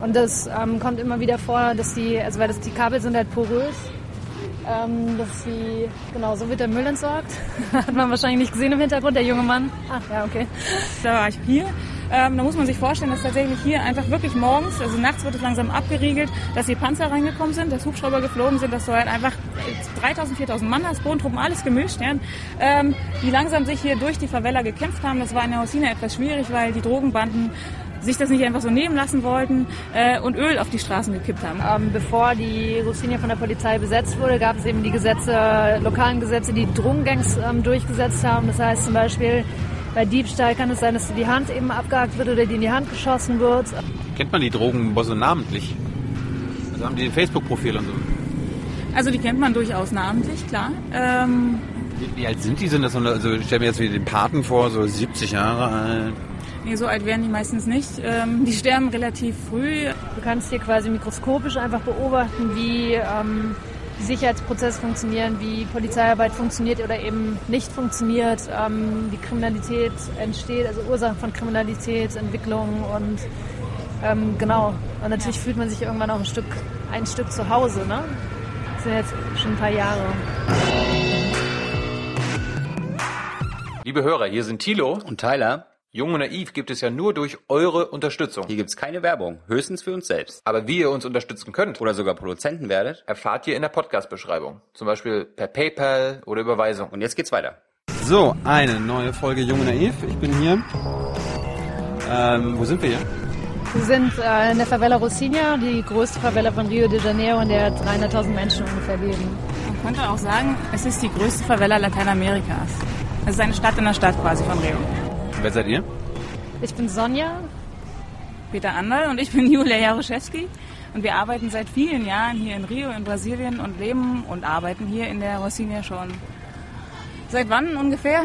Und das ähm, kommt immer wieder vor, dass die, also weil das, die Kabel sind halt porös, ähm, dass sie, genau, so wird der Müll entsorgt. Hat man wahrscheinlich nicht gesehen im Hintergrund, der junge Mann. Ach ja, okay. Da war ich hier. Ähm, da muss man sich vorstellen, dass tatsächlich hier einfach wirklich morgens, also nachts wird es langsam abgeriegelt, dass hier Panzer reingekommen sind, dass Hubschrauber geflogen sind, dass so halt einfach 3000, 4000 Mann, das Bodentruppen, alles gemischt, ja, ähm, die langsam sich hier durch die Favela gekämpft haben. Das war in der Hosina etwas schwierig, weil die Drogenbanden sich das nicht einfach so nehmen lassen wollten äh, und Öl auf die Straßen gekippt haben. Ähm, bevor die Russinia von der Polizei besetzt wurde, gab es eben die Gesetze, lokalen Gesetze, die Drogengangs ähm, durchgesetzt haben. Das heißt zum Beispiel, bei Diebstahl kann es sein, dass die Hand eben abgehakt wird oder die in die Hand geschossen wird. Kennt man die Drogenbosse namentlich? Also haben die ein Facebook-Profil und so? Also die kennt man durchaus namentlich, klar. Ähm, wie, wie, alt sind die? Sind das so eine, also ich stelle mir jetzt wieder den Paten vor, so 70 Jahre alt. Nee, so alt werden die meistens nicht. Ähm, die sterben relativ früh. Du kannst hier quasi mikroskopisch einfach beobachten, wie ähm, die Sicherheitsprozesse funktionieren, wie Polizeiarbeit funktioniert oder eben nicht funktioniert, ähm, wie Kriminalität entsteht, also Ursachen von Kriminalität, Entwicklung und ähm, genau. Und natürlich fühlt man sich irgendwann auch ein Stück, ein Stück zu Hause. Ne? Das sind jetzt schon ein paar Jahre. Liebe Hörer, hier sind Thilo und Tyler. Jung und Naiv gibt es ja nur durch eure Unterstützung. Hier gibt's keine Werbung, höchstens für uns selbst. Aber wie ihr uns unterstützen könnt oder sogar Produzenten werdet, erfahrt ihr in der Podcast-Beschreibung. Zum Beispiel per PayPal oder Überweisung. Und jetzt geht's weiter. So, eine neue Folge Jung und Naiv. Ich bin hier. Ähm, wo sind wir hier? Wir sind äh, in der Favela Rocinha, die größte Favela von Rio de Janeiro, in der 300.000 Menschen ungefähr leben. Man könnte auch sagen, es ist die größte Favela Lateinamerikas. Es ist eine Stadt in der Stadt quasi von Rio. Wer seid ihr? Ich bin Sonja. Peter Anderl und ich bin Julia Jaroszewski. Und wir arbeiten seit vielen Jahren hier in Rio in Brasilien und leben und arbeiten hier in der Rocinha schon. Seit wann ungefähr?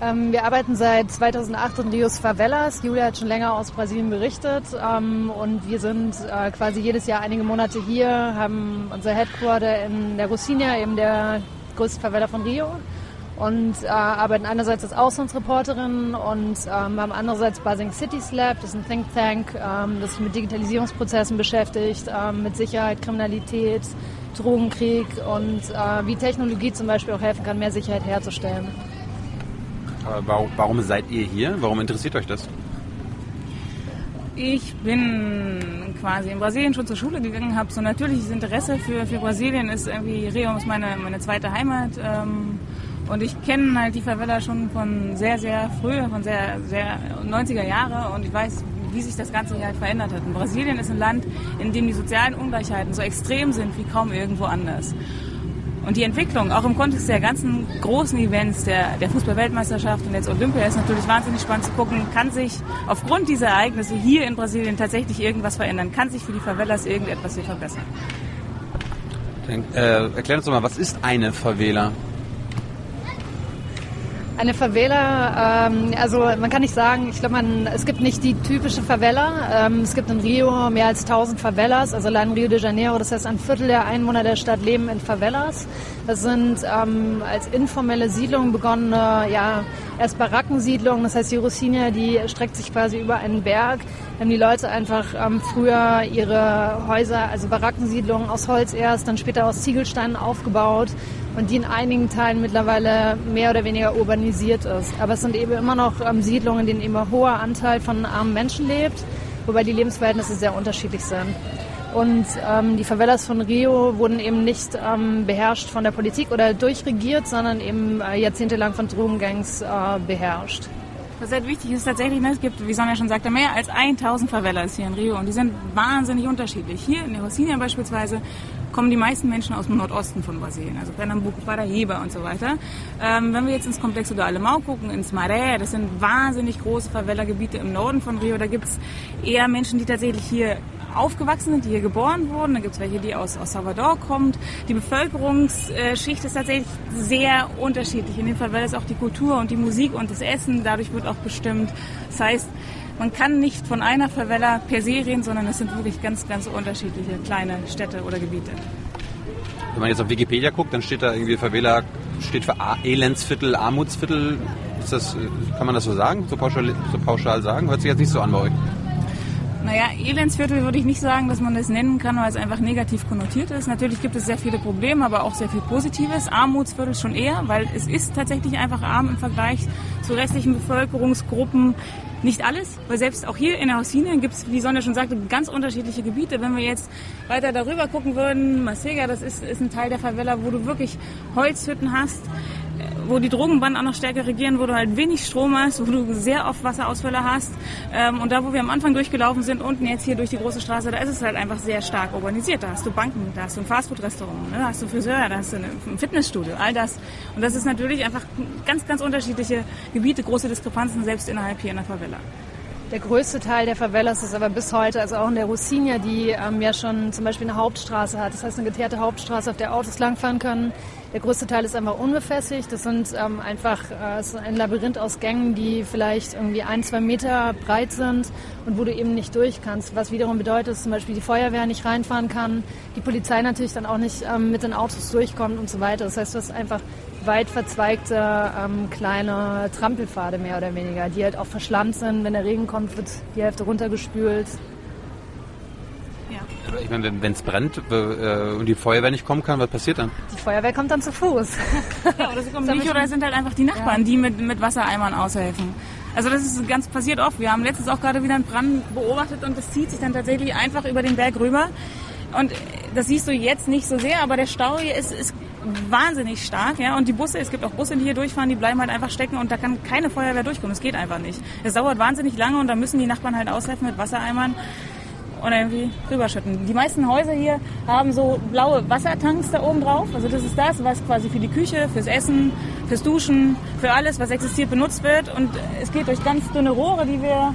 Ähm, wir arbeiten seit 2008 in Rios Favelas. Julia hat schon länger aus Brasilien berichtet. Ähm, und wir sind äh, quasi jedes Jahr einige Monate hier, haben unser Headquarter in der Rocinha, eben der größten Favela von Rio und äh, arbeiten einerseits als Auslandsreporterin und ähm, haben andererseits Buzzing Cities Lab, das ist ein Think Tank, ähm, das sich mit Digitalisierungsprozessen beschäftigt, ähm, mit Sicherheit, Kriminalität, Drogenkrieg und äh, wie Technologie zum Beispiel auch helfen kann, mehr Sicherheit herzustellen. Aber warum, warum seid ihr hier? Warum interessiert euch das? Ich bin quasi in Brasilien schon zur Schule gegangen, habe so natürliches Interesse für, für Brasilien, ist irgendwie Rio ist meine, meine zweite Heimat. Ähm, und ich kenne halt die Favela schon von sehr, sehr früh, von sehr, sehr 90er Jahre und ich weiß, wie sich das Ganze hier halt verändert hat. Und Brasilien ist ein Land, in dem die sozialen Ungleichheiten so extrem sind wie kaum irgendwo anders. Und die Entwicklung, auch im Kontext der ganzen großen Events, der, der Fußball-Weltmeisterschaft und jetzt Olympia, ist natürlich wahnsinnig spannend zu gucken, kann sich aufgrund dieser Ereignisse hier in Brasilien tatsächlich irgendwas verändern? Kann sich für die Favelas irgendetwas hier verbessern? Äh, erklär uns doch mal, was ist eine Favela? Eine Favela, ähm, also man kann nicht sagen, ich glaube, es gibt nicht die typische Favela. Ähm, es gibt in Rio mehr als 1000 Favelas, also allein Rio de Janeiro, das heißt ein Viertel der Einwohner der Stadt leben in Favelas. Das sind ähm, als informelle Siedlungen begonnene, ja, erst Barackensiedlungen, das heißt die Rocinha, die streckt sich quasi über einen Berg. Haben die Leute einfach ähm, früher ihre Häuser, also Barackensiedlungen aus Holz erst, dann später aus Ziegelsteinen aufgebaut und die in einigen Teilen mittlerweile mehr oder weniger urbanisiert ist. Aber es sind eben immer noch ähm, Siedlungen, in denen immer ein hoher Anteil von armen Menschen lebt, wobei die Lebensverhältnisse sehr unterschiedlich sind. Und ähm, die Favelas von Rio wurden eben nicht ähm, beherrscht von der Politik oder durchregiert, sondern eben äh, jahrzehntelang von Drogengangs äh, beherrscht. Was halt wichtig ist tatsächlich, ne, es gibt, wie Sonja schon sagte, mehr als 1000 Favelas hier in Rio und die sind wahnsinnig unterschiedlich. Hier in der Rocinha beispielsweise kommen die meisten Menschen aus dem Nordosten von Brasilien, also Pernambuco, Paraíba und so weiter. Ähm, wenn wir jetzt ins Complexo do Alemão gucken, ins Maré, das sind wahnsinnig große Favela-Gebiete im Norden von Rio, da gibt es eher Menschen, die tatsächlich hier aufgewachsen sind, die hier geboren wurden. Da gibt es welche, die aus, aus Salvador kommt. Die Bevölkerungsschicht ist tatsächlich sehr unterschiedlich. In wäre es auch die Kultur und die Musik und das Essen. Dadurch wird auch bestimmt. Das heißt, man kann nicht von einer Favela per se reden, sondern es sind wirklich ganz, ganz unterschiedliche kleine Städte oder Gebiete. Wenn man jetzt auf Wikipedia guckt, dann steht da irgendwie Favela steht für Elendsviertel, Armutsviertel. Ist das, kann man das so sagen, so pauschal, so pauschal sagen? Hört sich jetzt nicht so an bei euch. Naja, Elendsviertel würde ich nicht sagen, dass man das nennen kann, weil es einfach negativ konnotiert ist. Natürlich gibt es sehr viele Probleme, aber auch sehr viel Positives. Armutsviertel schon eher, weil es ist tatsächlich einfach arm im Vergleich zu restlichen Bevölkerungsgruppen. Nicht alles, weil selbst auch hier in der Hausinien gibt es, wie Sonja schon sagte, ganz unterschiedliche Gebiete. Wenn wir jetzt weiter darüber gucken würden, Masega, das ist, ist ein Teil der Favela, wo du wirklich Holzhütten hast, wo die Drogenbanden auch noch stärker regieren, wo du halt wenig Strom hast, wo du sehr oft Wasserausfälle hast. Ähm, und da, wo wir am Anfang durchgelaufen sind, unten jetzt hier durch die große Straße, da ist es halt einfach sehr stark urbanisiert. Da hast du Banken, da hast du ein Fastfood-Restaurant, ne? da hast du Friseur, da hast du ein Fitnessstudio, all das. Und das ist natürlich einfach ganz, ganz unterschiedliche Gebiete, große Diskrepanzen, selbst innerhalb hier in der Favela. Der größte Teil der Favelas ist aber bis heute, also auch in der Rocinha, die ähm, ja schon zum Beispiel eine Hauptstraße hat. Das heißt eine geteerte Hauptstraße, auf der Autos langfahren können. Der größte Teil ist einfach unbefestigt. Das sind ähm, einfach äh, ist ein Labyrinth aus Gängen, die vielleicht irgendwie ein, zwei Meter breit sind und wo du eben nicht durch kannst. Was wiederum bedeutet, dass zum Beispiel die Feuerwehr nicht reinfahren kann, die Polizei natürlich dann auch nicht ähm, mit den Autos durchkommt und so weiter. Das heißt, du hast einfach weit verzweigte ähm, kleine Trampelpfade mehr oder weniger, die halt auch verschlammt sind. Wenn der Regen kommt, wird die Hälfte runtergespült. Ich meine, wenn es brennt äh, und die Feuerwehr nicht kommen kann, was passiert dann? Die Feuerwehr kommt dann zu Fuß. ja, oder sie kommen nicht oder es sind halt einfach die Nachbarn, ja. die mit, mit Wassereimern aushelfen. Also das ist ganz passiert oft. Wir haben letztens auch gerade wieder einen Brand beobachtet und das zieht sich dann tatsächlich einfach über den Berg rüber. Und das siehst du jetzt nicht so sehr, aber der Stau hier ist, ist wahnsinnig stark, ja. Und die Busse, es gibt auch Busse, die hier durchfahren, die bleiben halt einfach stecken und da kann keine Feuerwehr durchkommen. Es geht einfach nicht. Es dauert wahnsinnig lange und da müssen die Nachbarn halt aushelfen mit Wassereimern und irgendwie rüberschütten. Die meisten Häuser hier haben so blaue Wassertanks da oben drauf. Also das ist das, was quasi für die Küche, fürs Essen, fürs Duschen, für alles, was existiert, benutzt wird. Und es geht durch ganz dünne Rohre, die wir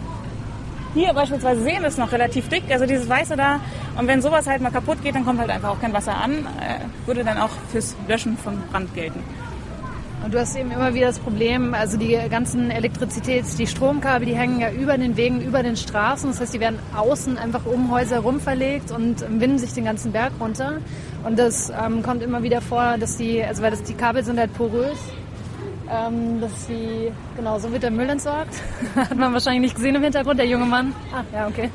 hier beispielsweise sehen, ist noch relativ dick, also dieses Weiße da. Und wenn sowas halt mal kaputt geht, dann kommt halt einfach auch kein Wasser an. Äh, würde dann auch fürs Löschen von Brand gelten. Und du hast eben immer wieder das Problem, also die ganzen Elektrizitäts-, die Stromkabel, die hängen ja über den Wegen, über den Straßen. Das heißt, die werden außen einfach um Häuser herum verlegt und winden sich den ganzen Berg runter. Und das ähm, kommt immer wieder vor, dass die, also weil das, die Kabel sind halt porös ähm, dass sie, genau, so wird der Müll entsorgt. Hat man wahrscheinlich nicht gesehen im Hintergrund, der junge Mann. Ah, ja, okay.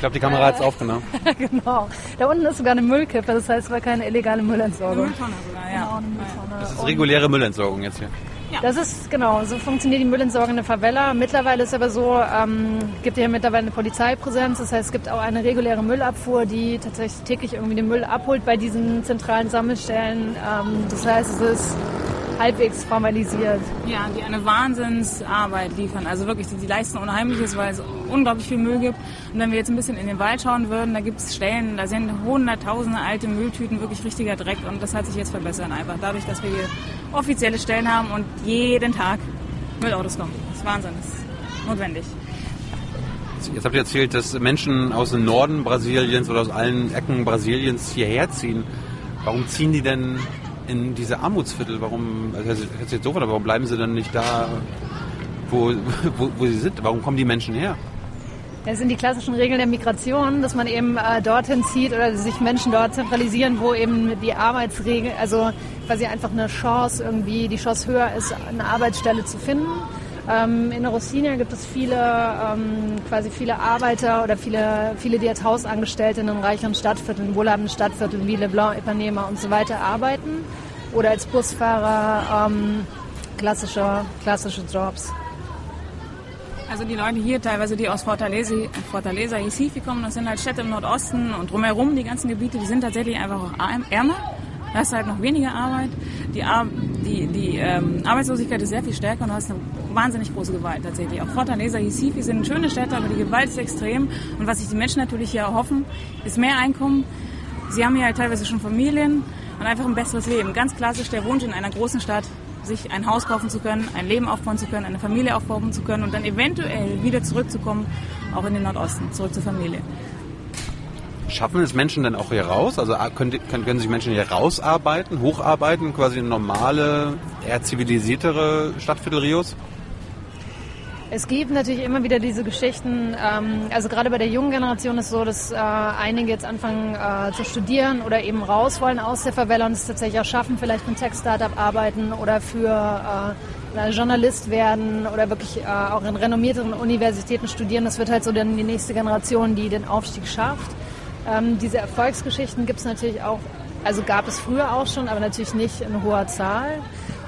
Ich glaube, die Kamera hat es aufgenommen. genau. Da unten ist sogar eine Müllkippe, das heißt, es war keine illegale Müllentsorgung. Eine Mülltonne sogar, ja. Genau, eine Mülltonne. Das ist reguläre Müllentsorgung jetzt hier. Ja. Das ist genau, so funktioniert die Müllentsorgung in der Favela. Mittlerweile ist aber so, ähm, gibt ja mittlerweile eine Polizeipräsenz. Das heißt, es gibt auch eine reguläre Müllabfuhr, die tatsächlich täglich irgendwie den Müll abholt bei diesen zentralen Sammelstellen. Ähm, das heißt, es ist halbwegs formalisiert. Ja, die eine Wahnsinnsarbeit liefern. Also wirklich, die, die leisten Unheimliches, weil es unglaublich viel Müll gibt. Und wenn wir jetzt ein bisschen in den Wald schauen würden, da gibt es Stellen, da sind hunderttausende alte Mülltüten, wirklich richtiger Dreck. Und das hat sich jetzt verbessert einfach. Dadurch, dass wir hier offizielle Stellen haben und jeden Tag Müllautos kommen. Das ist Wahnsinn, das ist notwendig. Jetzt habt ihr erzählt, dass Menschen aus dem Norden Brasiliens oder aus allen Ecken Brasiliens hierher ziehen. Warum ziehen die denn in diese Armutsviertel? Warum, also jetzt so, warum bleiben sie dann nicht da, wo, wo, wo sie sind? Warum kommen die Menschen her? Das sind die klassischen Regeln der Migration, dass man eben äh, dorthin zieht oder sich Menschen dort zentralisieren, wo eben die Arbeitsregel, also quasi einfach eine Chance irgendwie, die Chance höher ist, eine Arbeitsstelle zu finden. Ähm, in Rocinha gibt es viele, ähm, quasi viele Arbeiter oder viele, viele, die als Hausangestellte in den reicheren Stadtvierteln, wohlhabenden Stadtvierteln wie Leblanc, Ipanema und so weiter arbeiten oder als Busfahrer ähm, klassische, klassische Jobs. Also die Leute hier, teilweise die aus Fortaleza, Fortaleza Recife kommen, das sind halt Städte im Nordosten und drumherum die ganzen Gebiete, die sind tatsächlich einfach auch ärmer. Da ist halt noch weniger Arbeit. Die, Ar die, die ähm, Arbeitslosigkeit ist sehr viel stärker und du hast eine wahnsinnig große Gewalt tatsächlich. Auch Fortaleza, Recife sind schöne Städte, aber die Gewalt ist extrem. Und was sich die Menschen natürlich hier erhoffen, ist mehr Einkommen. Sie haben hier halt teilweise schon Familien und einfach ein besseres Leben. Ganz klassisch der Wunsch in einer großen Stadt, sich ein Haus kaufen zu können, ein Leben aufbauen zu können, eine Familie aufbauen zu können und dann eventuell wieder zurückzukommen, auch in den Nordosten, zurück zur Familie. Schaffen es Menschen dann auch hier raus? Also ah, können, können, sich Menschen hier rausarbeiten, hocharbeiten, quasi normale, eher zivilisiertere Stadtviertel Rios? Es gibt natürlich immer wieder diese Geschichten, ähm, also gerade bei der jungen Generation ist es so, dass äh, einige jetzt anfangen äh, zu studieren oder eben raus wollen aus der Favela und es tatsächlich auch schaffen, vielleicht für ein Tech-Startup arbeiten oder für äh, Journalist werden oder wirklich äh, auch in renommierteren Universitäten studieren. Das wird halt so dann die nächste Generation, die den Aufstieg schafft. Ähm, diese Erfolgsgeschichten gibt es natürlich auch, also gab es früher auch schon, aber natürlich nicht in hoher Zahl.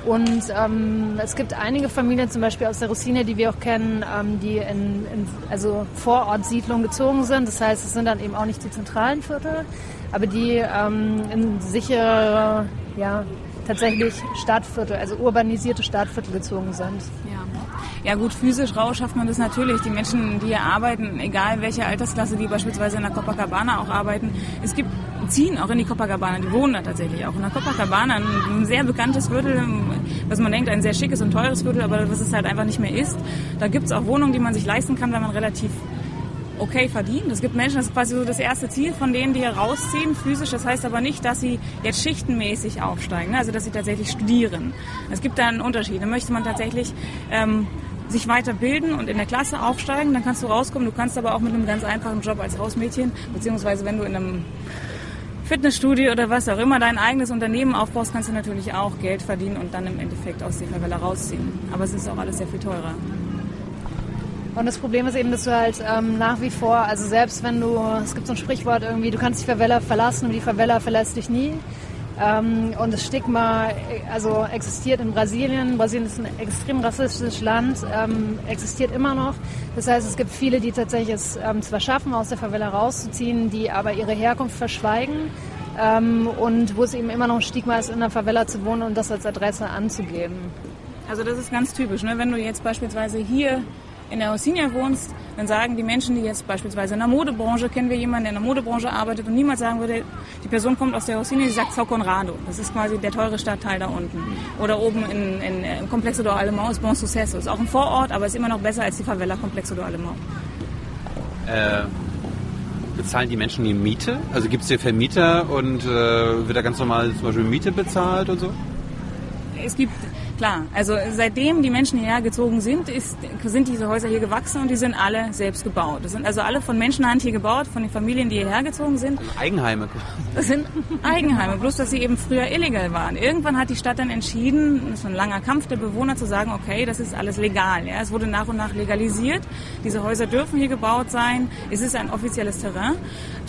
Und ähm, es gibt einige Familien, zum Beispiel aus der Rossine, die wir auch kennen, ähm, die in, in also Vorortsiedlungen gezogen sind. Das heißt, es sind dann eben auch nicht die zentralen Viertel, aber die ähm, in sichere, ja, tatsächlich Stadtviertel, also urbanisierte Stadtviertel gezogen sind. Ja. Ja gut, physisch rau schafft man das natürlich. Die Menschen, die hier arbeiten, egal welche Altersklasse, die beispielsweise in der Copacabana auch arbeiten, es gibt ziehen auch in die Copacabana, die wohnen da tatsächlich auch. In der Copacabana, ein sehr bekanntes Viertel, was man denkt, ein sehr schickes und teures Viertel, aber was es halt einfach nicht mehr ist. Da gibt es auch Wohnungen, die man sich leisten kann, wenn man relativ okay verdient. Es gibt Menschen, das ist quasi so das erste Ziel von denen, die hier rausziehen, physisch. Das heißt aber nicht, dass sie jetzt schichtenmäßig aufsteigen, ne? also dass sie tatsächlich studieren. Es gibt da einen Unterschied. Da möchte man tatsächlich ähm, sich weiterbilden und in der Klasse aufsteigen, dann kannst du rauskommen. Du kannst aber auch mit einem ganz einfachen Job als Hausmädchen, beziehungsweise wenn du in einem Fitnessstudio oder was auch immer dein eigenes Unternehmen aufbaust, kannst du natürlich auch Geld verdienen und dann im Endeffekt aus der Favela rausziehen. Aber es ist auch alles sehr viel teurer. Und das Problem ist eben, dass du halt ähm, nach wie vor, also selbst wenn du, es gibt so ein Sprichwort irgendwie, du kannst die Favela verlassen und die Favela verlässt dich nie. Ähm, und das Stigma also existiert in Brasilien. Brasilien ist ein extrem rassistisches Land, ähm, existiert immer noch. Das heißt, es gibt viele, die tatsächlich es ähm, zwar schaffen, aus der Favela rauszuziehen, die aber ihre Herkunft verschweigen. Und wo es eben immer noch ein Stigma ist, in der Favela zu wohnen und das als Adresse anzugeben. Also das ist ganz typisch. Ne? Wenn du jetzt beispielsweise hier in der Rocinha wohnst, dann sagen die Menschen, die jetzt beispielsweise in der Modebranche, kennen wir jemanden, der in der Modebranche arbeitet und niemals sagen würde, die Person kommt aus der Rocinha, die sagt Sao Conrado. Das ist quasi der teure Stadtteil da unten. Oder oben in, in, im Complexo do Alemão ist Bon Sucesso. Ist auch ein Vorort, aber ist immer noch besser als die Favela Complexo do Alemão. Äh, bezahlen die Menschen die Miete? Also gibt es hier Vermieter und äh, wird da ganz normal zum Beispiel Miete bezahlt und so? Es gibt Klar, also seitdem die Menschen hierher gezogen sind, ist, sind diese Häuser hier gewachsen und die sind alle selbst gebaut. Das sind also alle von Menschenhand hier gebaut, von den Familien, die hierher gezogen sind. Eigenheime. Das sind Eigenheime, bloß dass sie eben früher illegal waren. Irgendwann hat die Stadt dann entschieden, das ist ein langer Kampf der Bewohner, zu sagen, okay, das ist alles legal. Ja. Es wurde nach und nach legalisiert. Diese Häuser dürfen hier gebaut sein. Es ist ein offizielles Terrain.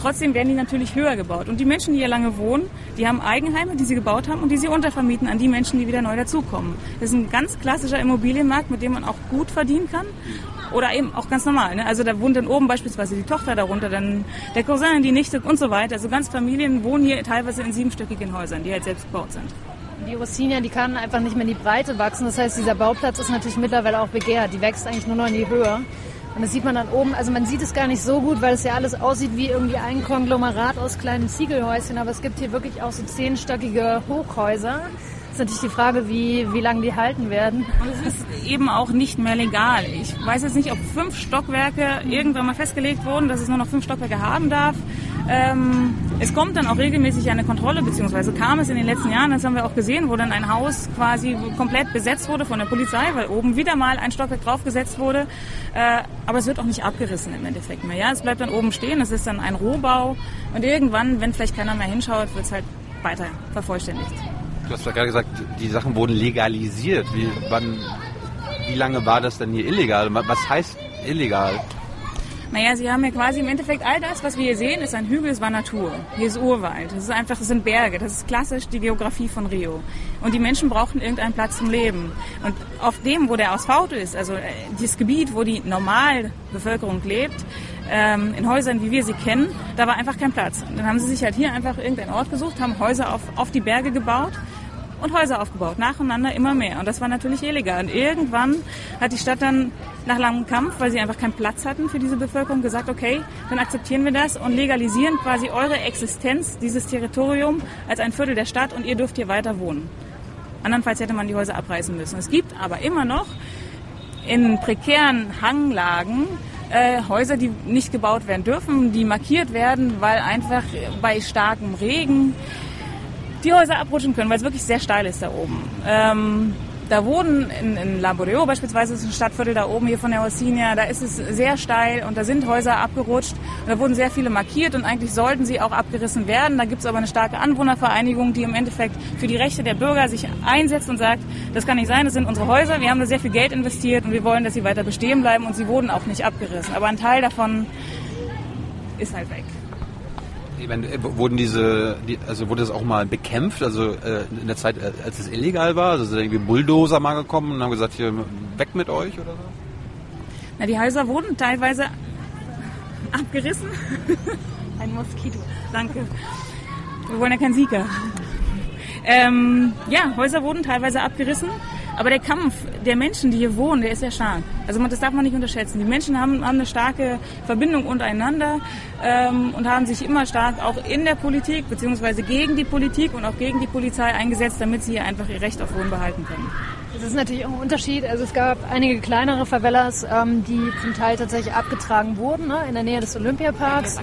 Trotzdem werden die natürlich höher gebaut. Und die Menschen, die hier lange wohnen, die haben Eigenheime, die sie gebaut haben und die sie untervermieten an die Menschen, die wieder neu dazukommen. Das ist ein ganz klassischer Immobilienmarkt, mit dem man auch gut verdienen kann. Oder eben auch ganz normal. Ne? Also da wohnt dann oben beispielsweise die Tochter darunter, dann der Cousin, die Nichte und so weiter. Also ganz Familien wohnen hier teilweise in siebenstöckigen Häusern, die halt selbst gebaut sind. Die Rossinia, die kann einfach nicht mehr in die Breite wachsen. Das heißt, dieser Bauplatz ist natürlich mittlerweile auch begehrt. Die wächst eigentlich nur noch in die Höhe. Und das sieht man dann oben, also man sieht es gar nicht so gut, weil es ja alles aussieht wie irgendwie ein Konglomerat aus kleinen Ziegelhäuschen, aber es gibt hier wirklich auch so zehnstöckige Hochhäuser. Das ist natürlich die Frage, wie, wie lange die halten werden. Und es ist eben auch nicht mehr legal. Ich weiß jetzt nicht, ob fünf Stockwerke irgendwann mal festgelegt wurden, dass es nur noch fünf Stockwerke haben darf. Ähm, es kommt dann auch regelmäßig eine Kontrolle, beziehungsweise kam es in den letzten Jahren, das haben wir auch gesehen, wo dann ein Haus quasi komplett besetzt wurde von der Polizei, weil oben wieder mal ein Stockwerk draufgesetzt wurde. Äh, aber es wird auch nicht abgerissen im Endeffekt mehr. Ja, es bleibt dann oben stehen, es ist dann ein Rohbau und irgendwann, wenn vielleicht keiner mehr hinschaut, wird es halt weiter vervollständigt. Du hast ja gerade gesagt, die Sachen wurden legalisiert. Wie, wann, wie lange war das denn hier illegal? Was heißt illegal? Naja, sie haben ja quasi im Endeffekt all das, was wir hier sehen, ist ein Hügel, es war Natur. Hier ist Urwald. Das ist einfach, das sind Berge. Das ist klassisch die Geografie von Rio. Und die Menschen brauchen irgendeinen Platz zum Leben. Und auf dem, wo der Asphalt ist, also äh, dieses Gebiet, wo die Normalbevölkerung lebt, ähm, in Häusern, wie wir sie kennen, da war einfach kein Platz. Und dann haben sie sich halt hier einfach irgendeinen Ort gesucht, haben Häuser auf, auf die Berge gebaut und Häuser aufgebaut, nacheinander immer mehr. Und das war natürlich illegal. Und irgendwann hat die Stadt dann nach langem Kampf, weil sie einfach keinen Platz hatten für diese Bevölkerung, gesagt, okay, dann akzeptieren wir das und legalisieren quasi eure Existenz, dieses Territorium, als ein Viertel der Stadt und ihr dürft hier weiter wohnen. Andernfalls hätte man die Häuser abreißen müssen. Es gibt aber immer noch in prekären Hanglagen äh, Häuser, die nicht gebaut werden dürfen, die markiert werden, weil einfach bei starkem Regen die Häuser abrutschen können, weil es wirklich sehr steil ist da oben. Ähm, da wurden in, in Laboreo beispielsweise, das ist ein Stadtviertel da oben hier von der Ossinia, da ist es sehr steil und da sind Häuser abgerutscht und da wurden sehr viele markiert und eigentlich sollten sie auch abgerissen werden. Da gibt es aber eine starke Anwohnervereinigung, die im Endeffekt für die Rechte der Bürger sich einsetzt und sagt, das kann nicht sein, das sind unsere Häuser, wir haben da sehr viel Geld investiert und wir wollen, dass sie weiter bestehen bleiben und sie wurden auch nicht abgerissen. Aber ein Teil davon ist halt weg. Äh, wurden diese, die, also wurde das auch mal bekämpft, also äh, in der Zeit, äh, als es illegal war, also sind irgendwie Bulldozer mal gekommen und haben gesagt, hier weg mit euch oder so? Na, die Häuser wurden teilweise abgerissen. Ein Moskito. Danke. Wir wollen ja keinen Sieger. Ähm, ja, Häuser wurden teilweise abgerissen. Aber der Kampf der Menschen, die hier wohnen, der ist sehr stark. Also das darf man nicht unterschätzen. Die Menschen haben, haben eine starke Verbindung untereinander ähm, und haben sich immer stark auch in der Politik beziehungsweise gegen die Politik und auch gegen die Polizei eingesetzt, damit sie hier einfach ihr Recht auf Wohnen behalten können. Das ist natürlich auch ein Unterschied. Also es gab einige kleinere Favelas, ähm, die zum Teil tatsächlich abgetragen wurden, ne, in der Nähe des Olympiaparks.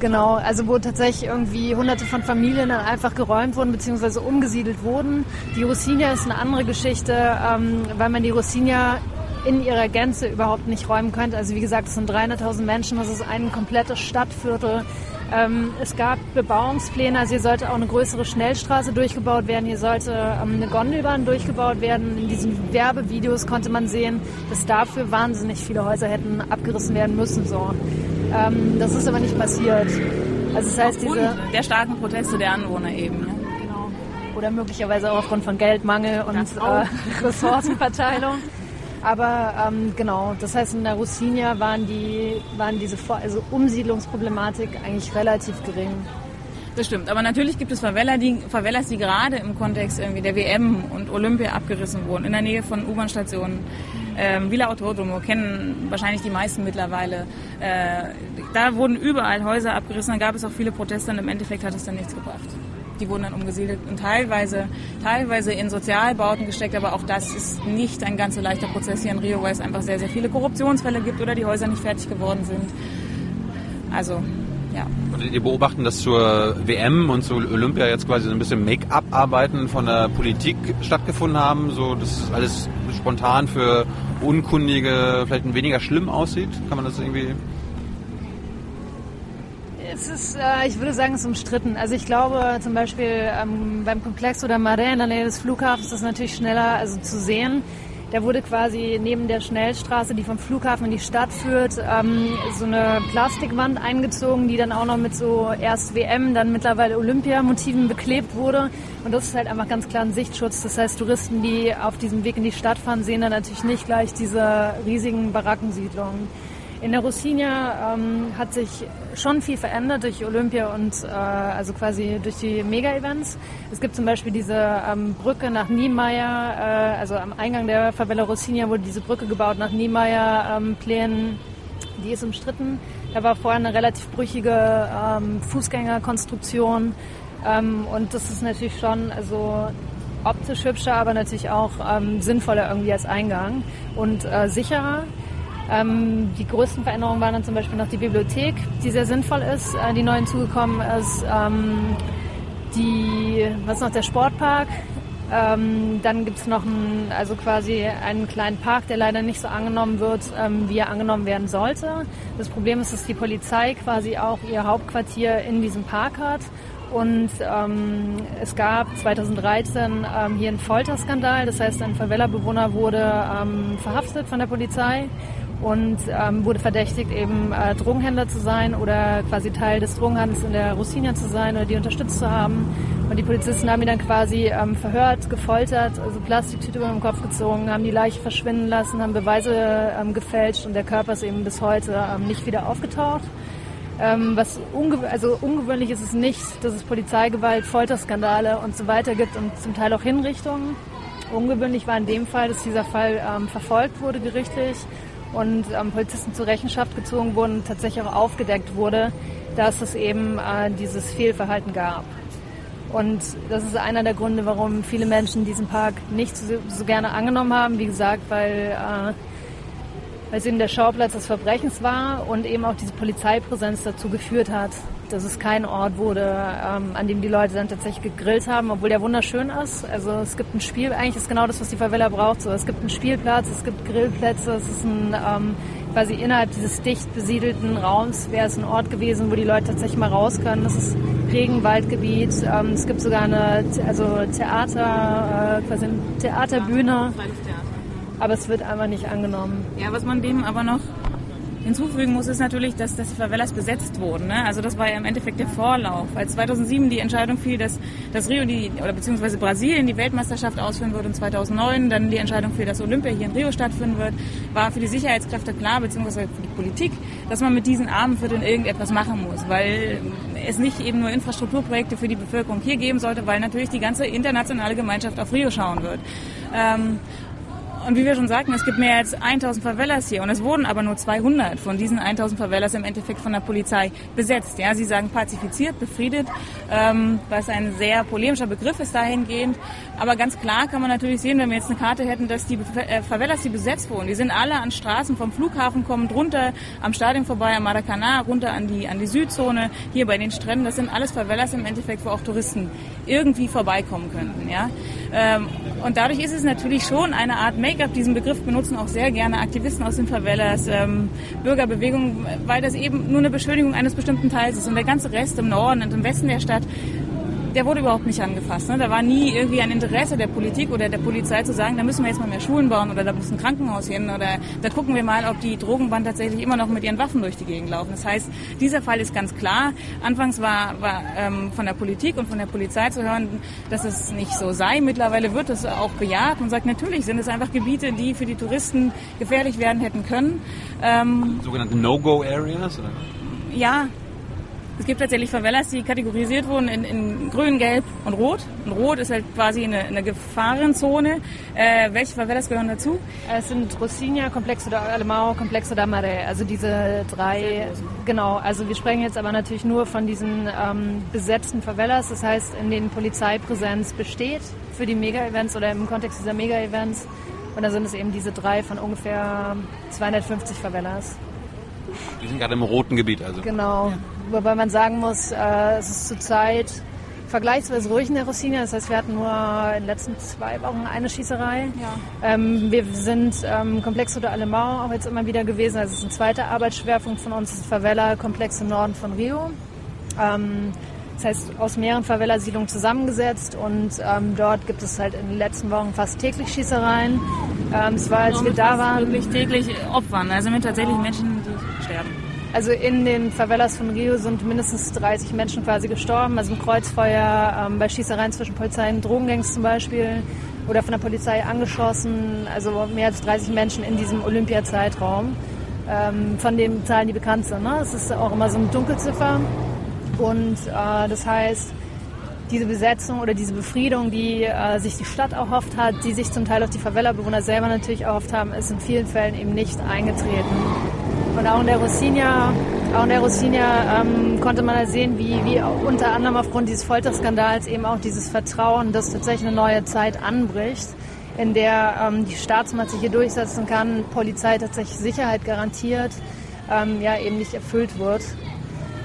Genau, also wo tatsächlich irgendwie hunderte von Familien dann einfach geräumt wurden bzw. umgesiedelt wurden. Die Rossinia ist eine andere Geschichte, ähm, weil man die Rossinia in ihrer Gänze überhaupt nicht räumen könnte. Also wie gesagt, es sind 300.000 Menschen, das ist ein komplettes Stadtviertel. Ähm, es gab Bebauungspläne, also hier sollte auch eine größere Schnellstraße durchgebaut werden, hier sollte ähm, eine Gondelbahn durchgebaut werden. In diesen Werbevideos konnte man sehen, dass dafür wahnsinnig viele Häuser hätten abgerissen werden müssen. So. Ähm, das ist aber nicht passiert. Also das heißt, diese und der starken Proteste der Anwohner eben. Ne? Genau. Oder möglicherweise auch aufgrund von Geldmangel und äh, Ressourcenverteilung. Aber ähm, genau, das heißt, in der Rossinia waren, die, waren diese also Umsiedlungsproblematik eigentlich relativ gering. Das stimmt, aber natürlich gibt es Favelas, die, Favelas, die gerade im Kontext irgendwie der WM und Olympia abgerissen wurden, in der Nähe von U-Bahn-Stationen. Ähm, Villa Autodromo kennen wahrscheinlich die meisten mittlerweile. Äh, da wurden überall Häuser abgerissen, da gab es auch viele Proteste und im Endeffekt hat es dann nichts gebracht. Die wurden dann umgesiedelt und teilweise, teilweise in Sozialbauten gesteckt, aber auch das ist nicht ein ganz so leichter Prozess hier in Rio, weil es einfach sehr, sehr viele Korruptionsfälle gibt oder die Häuser nicht fertig geworden sind. Also ja. Und ihr beobachten, dass zur WM und zu Olympia jetzt quasi so ein bisschen Make-up-Arbeiten von der Politik stattgefunden haben, so dass alles spontan für Unkundige vielleicht weniger schlimm aussieht? Kann man das irgendwie es ist, äh, ich würde sagen, es ist umstritten. Also ich glaube zum Beispiel ähm, beim Komplex oder Marais in der Nähe des Flughafens ist das natürlich schneller also zu sehen. Da wurde quasi neben der Schnellstraße, die vom Flughafen in die Stadt führt, ähm, so eine Plastikwand eingezogen, die dann auch noch mit so erst WM, dann mittlerweile Olympiamotiven beklebt wurde. Und das ist halt einfach ganz klar ein Sichtschutz. Das heißt, Touristen, die auf diesem Weg in die Stadt fahren, sehen dann natürlich nicht gleich diese riesigen Barackensiedlungen. In der Rossinia ähm, hat sich schon viel verändert durch Olympia und äh, also quasi durch die Mega-Events. Es gibt zum Beispiel diese ähm, Brücke nach Niemeyer, äh, also am Eingang der Favela Rossinia wurde diese Brücke gebaut nach Niemeyer-Plänen. Ähm, die ist umstritten. Da war vorher eine relativ brüchige ähm, Fußgängerkonstruktion ähm, und das ist natürlich schon also optisch hübscher, aber natürlich auch ähm, sinnvoller irgendwie als Eingang und äh, sicherer. Ähm, die größten Veränderungen waren dann zum Beispiel noch die Bibliothek, die sehr sinnvoll ist, äh, die neu hinzugekommen ist. Ähm, die, was noch, der Sportpark. Ähm, dann gibt es noch einen, also quasi einen kleinen Park, der leider nicht so angenommen wird, ähm, wie er angenommen werden sollte. Das Problem ist, dass die Polizei quasi auch ihr Hauptquartier in diesem Park hat und ähm, es gab 2013 ähm, hier einen Folterskandal. Das heißt, ein Favela-Bewohner wurde ähm, verhaftet von der Polizei und ähm, wurde verdächtigt, eben äh, Drogenhändler zu sein oder quasi Teil des Drogenhandels in der Rossina zu sein oder die unterstützt zu haben. Und die Polizisten haben ihn dann quasi ähm, verhört, gefoltert, also Plastiktüte über den Kopf gezogen, haben die Leiche verschwinden lassen, haben Beweise ähm, gefälscht und der Körper ist eben bis heute ähm, nicht wieder aufgetaucht. Ähm, was unge also ungewöhnlich ist es nicht, dass es Polizeigewalt, Folterskandale und so weiter gibt und zum Teil auch Hinrichtungen. Ungewöhnlich war in dem Fall, dass dieser Fall ähm, verfolgt wurde gerichtlich und ähm, Polizisten zur Rechenschaft gezogen wurden und tatsächlich auch aufgedeckt wurde, dass es eben äh, dieses Fehlverhalten gab. Und das ist einer der Gründe, warum viele Menschen diesen Park nicht so, so gerne angenommen haben. Wie gesagt, weil äh, weil es eben der Schauplatz des Verbrechens war und eben auch diese Polizeipräsenz dazu geführt hat, dass es kein Ort wurde, ähm, an dem die Leute dann tatsächlich gegrillt haben, obwohl der wunderschön ist. Also es gibt ein Spiel, eigentlich ist genau das, was die Favela braucht. So, es gibt einen Spielplatz, es gibt Grillplätze, es ist ein ähm, quasi innerhalb dieses dicht besiedelten Raums wäre es ein Ort gewesen, wo die Leute tatsächlich mal raus können. Das ist Regenwaldgebiet. Ähm, es gibt sogar eine also Theater, äh, quasi eine Theaterbühne. Aber es wird einfach nicht angenommen. Ja, was man dem aber noch hinzufügen muss, ist natürlich, dass, dass die Favelas besetzt wurden. Ne? Also das war ja im Endeffekt der Vorlauf. Als 2007 die Entscheidung fiel, dass, dass Rio die, oder beziehungsweise Brasilien die Weltmeisterschaft ausführen wird und 2009 dann die Entscheidung fiel, dass Olympia hier in Rio stattfinden wird, war für die Sicherheitskräfte klar, beziehungsweise für die Politik, dass man mit diesen armen Vierteln irgendetwas machen muss, weil es nicht eben nur Infrastrukturprojekte für die Bevölkerung hier geben sollte, weil natürlich die ganze internationale Gemeinschaft auf Rio schauen wird. Ähm, und wie wir schon sagten, es gibt mehr als 1000 Favelas hier und es wurden aber nur 200 von diesen 1000 Favelas im Endeffekt von der Polizei besetzt. Ja, sie sagen pazifiziert, befriedet, ähm, was ein sehr polemischer Begriff ist dahingehend. Aber ganz klar kann man natürlich sehen, wenn wir jetzt eine Karte hätten, dass die äh, Favelas, die besetzt wurden, die sind alle an Straßen vom Flughafen kommen, runter am Stadion vorbei, am Maracanã, runter an die, an die Südzone, hier bei den Stränden. Das sind alles Favelas im Endeffekt, wo auch Touristen irgendwie vorbeikommen könnten. Ja? Ähm, und dadurch ist es natürlich schon eine Art Make-up. Diesen Begriff benutzen auch sehr gerne Aktivisten aus den Favelas, ähm, Bürgerbewegungen, weil das eben nur eine Beschönigung eines bestimmten Teils ist. Und der ganze Rest im Norden und im Westen der Stadt der wurde überhaupt nicht angefasst. Ne? Da war nie irgendwie ein Interesse der Politik oder der Polizei zu sagen, da müssen wir jetzt mal mehr Schulen bauen oder da muss ein Krankenhaus hin oder da gucken wir mal, ob die Drogenband tatsächlich immer noch mit ihren Waffen durch die Gegend laufen. Das heißt, dieser Fall ist ganz klar. Anfangs war, war ähm, von der Politik und von der Polizei zu hören, dass es nicht so sei. Mittlerweile wird es auch bejaht und sagt, natürlich sind es einfach Gebiete, die für die Touristen gefährlich werden hätten können. Ähm, Sogenannte No-Go-Areas? Ja, es gibt tatsächlich Favelas, die kategorisiert wurden in, in Grün, Gelb und Rot. Und Rot ist halt quasi eine, eine Gefahrenzone. Äh, welche Favelas gehören dazu? Es sind Rocinha, Complexo de Alemão, Complexo da Maré. Also diese drei, genau. Also wir sprechen jetzt aber natürlich nur von diesen ähm, besetzten Favelas. Das heißt, in denen Polizeipräsenz besteht für die Mega-Events oder im Kontext dieser Mega-Events. Und da sind es eben diese drei von ungefähr 250 Favelas. Die sind gerade im roten Gebiet also. Genau. Ja. Wobei man sagen muss, äh, es ist zurzeit vergleichsweise ruhig in der Rossina. Das heißt, wir hatten nur in den letzten zwei Wochen eine Schießerei. Ja. Ähm, wir sind ähm, Komplex oder Alemão auch jetzt immer wieder gewesen. Also es ist ein zweiter Arbeitsschwerpunkt von uns, das ist Favela Komplex im Norden von Rio. Ähm, das heißt, aus mehreren Favela-Siedlungen zusammengesetzt und ähm, dort gibt es halt in den letzten Wochen fast täglich Schießereien. Ähm, es war, als wir da waren... Wirklich täglich Opfern, also mit tatsächlich Menschen. Also in den Favelas von Rio sind mindestens 30 Menschen quasi gestorben. Also im Kreuzfeuer, ähm, bei Schießereien zwischen Polizei und Drogengangs zum Beispiel oder von der Polizei angeschossen. Also mehr als 30 Menschen in diesem Olympiazeitraum. Ähm, von den Zahlen, die bekannt sind. Ne? Es ist auch immer so eine Dunkelziffer. Und äh, das heißt, diese Besetzung oder diese Befriedung, die äh, sich die Stadt erhofft hat, die sich zum Teil auch die Favela-Bewohner selber natürlich erhofft haben, ist in vielen Fällen eben nicht eingetreten. Und auch in der Rocinha, auch in der Rocinha ähm, konnte man halt sehen, wie, wie unter anderem aufgrund dieses Folterskandals eben auch dieses Vertrauen, dass tatsächlich eine neue Zeit anbricht, in der ähm, die Staatsmacht sich hier durchsetzen kann, Polizei tatsächlich Sicherheit garantiert, ähm, ja eben nicht erfüllt wird.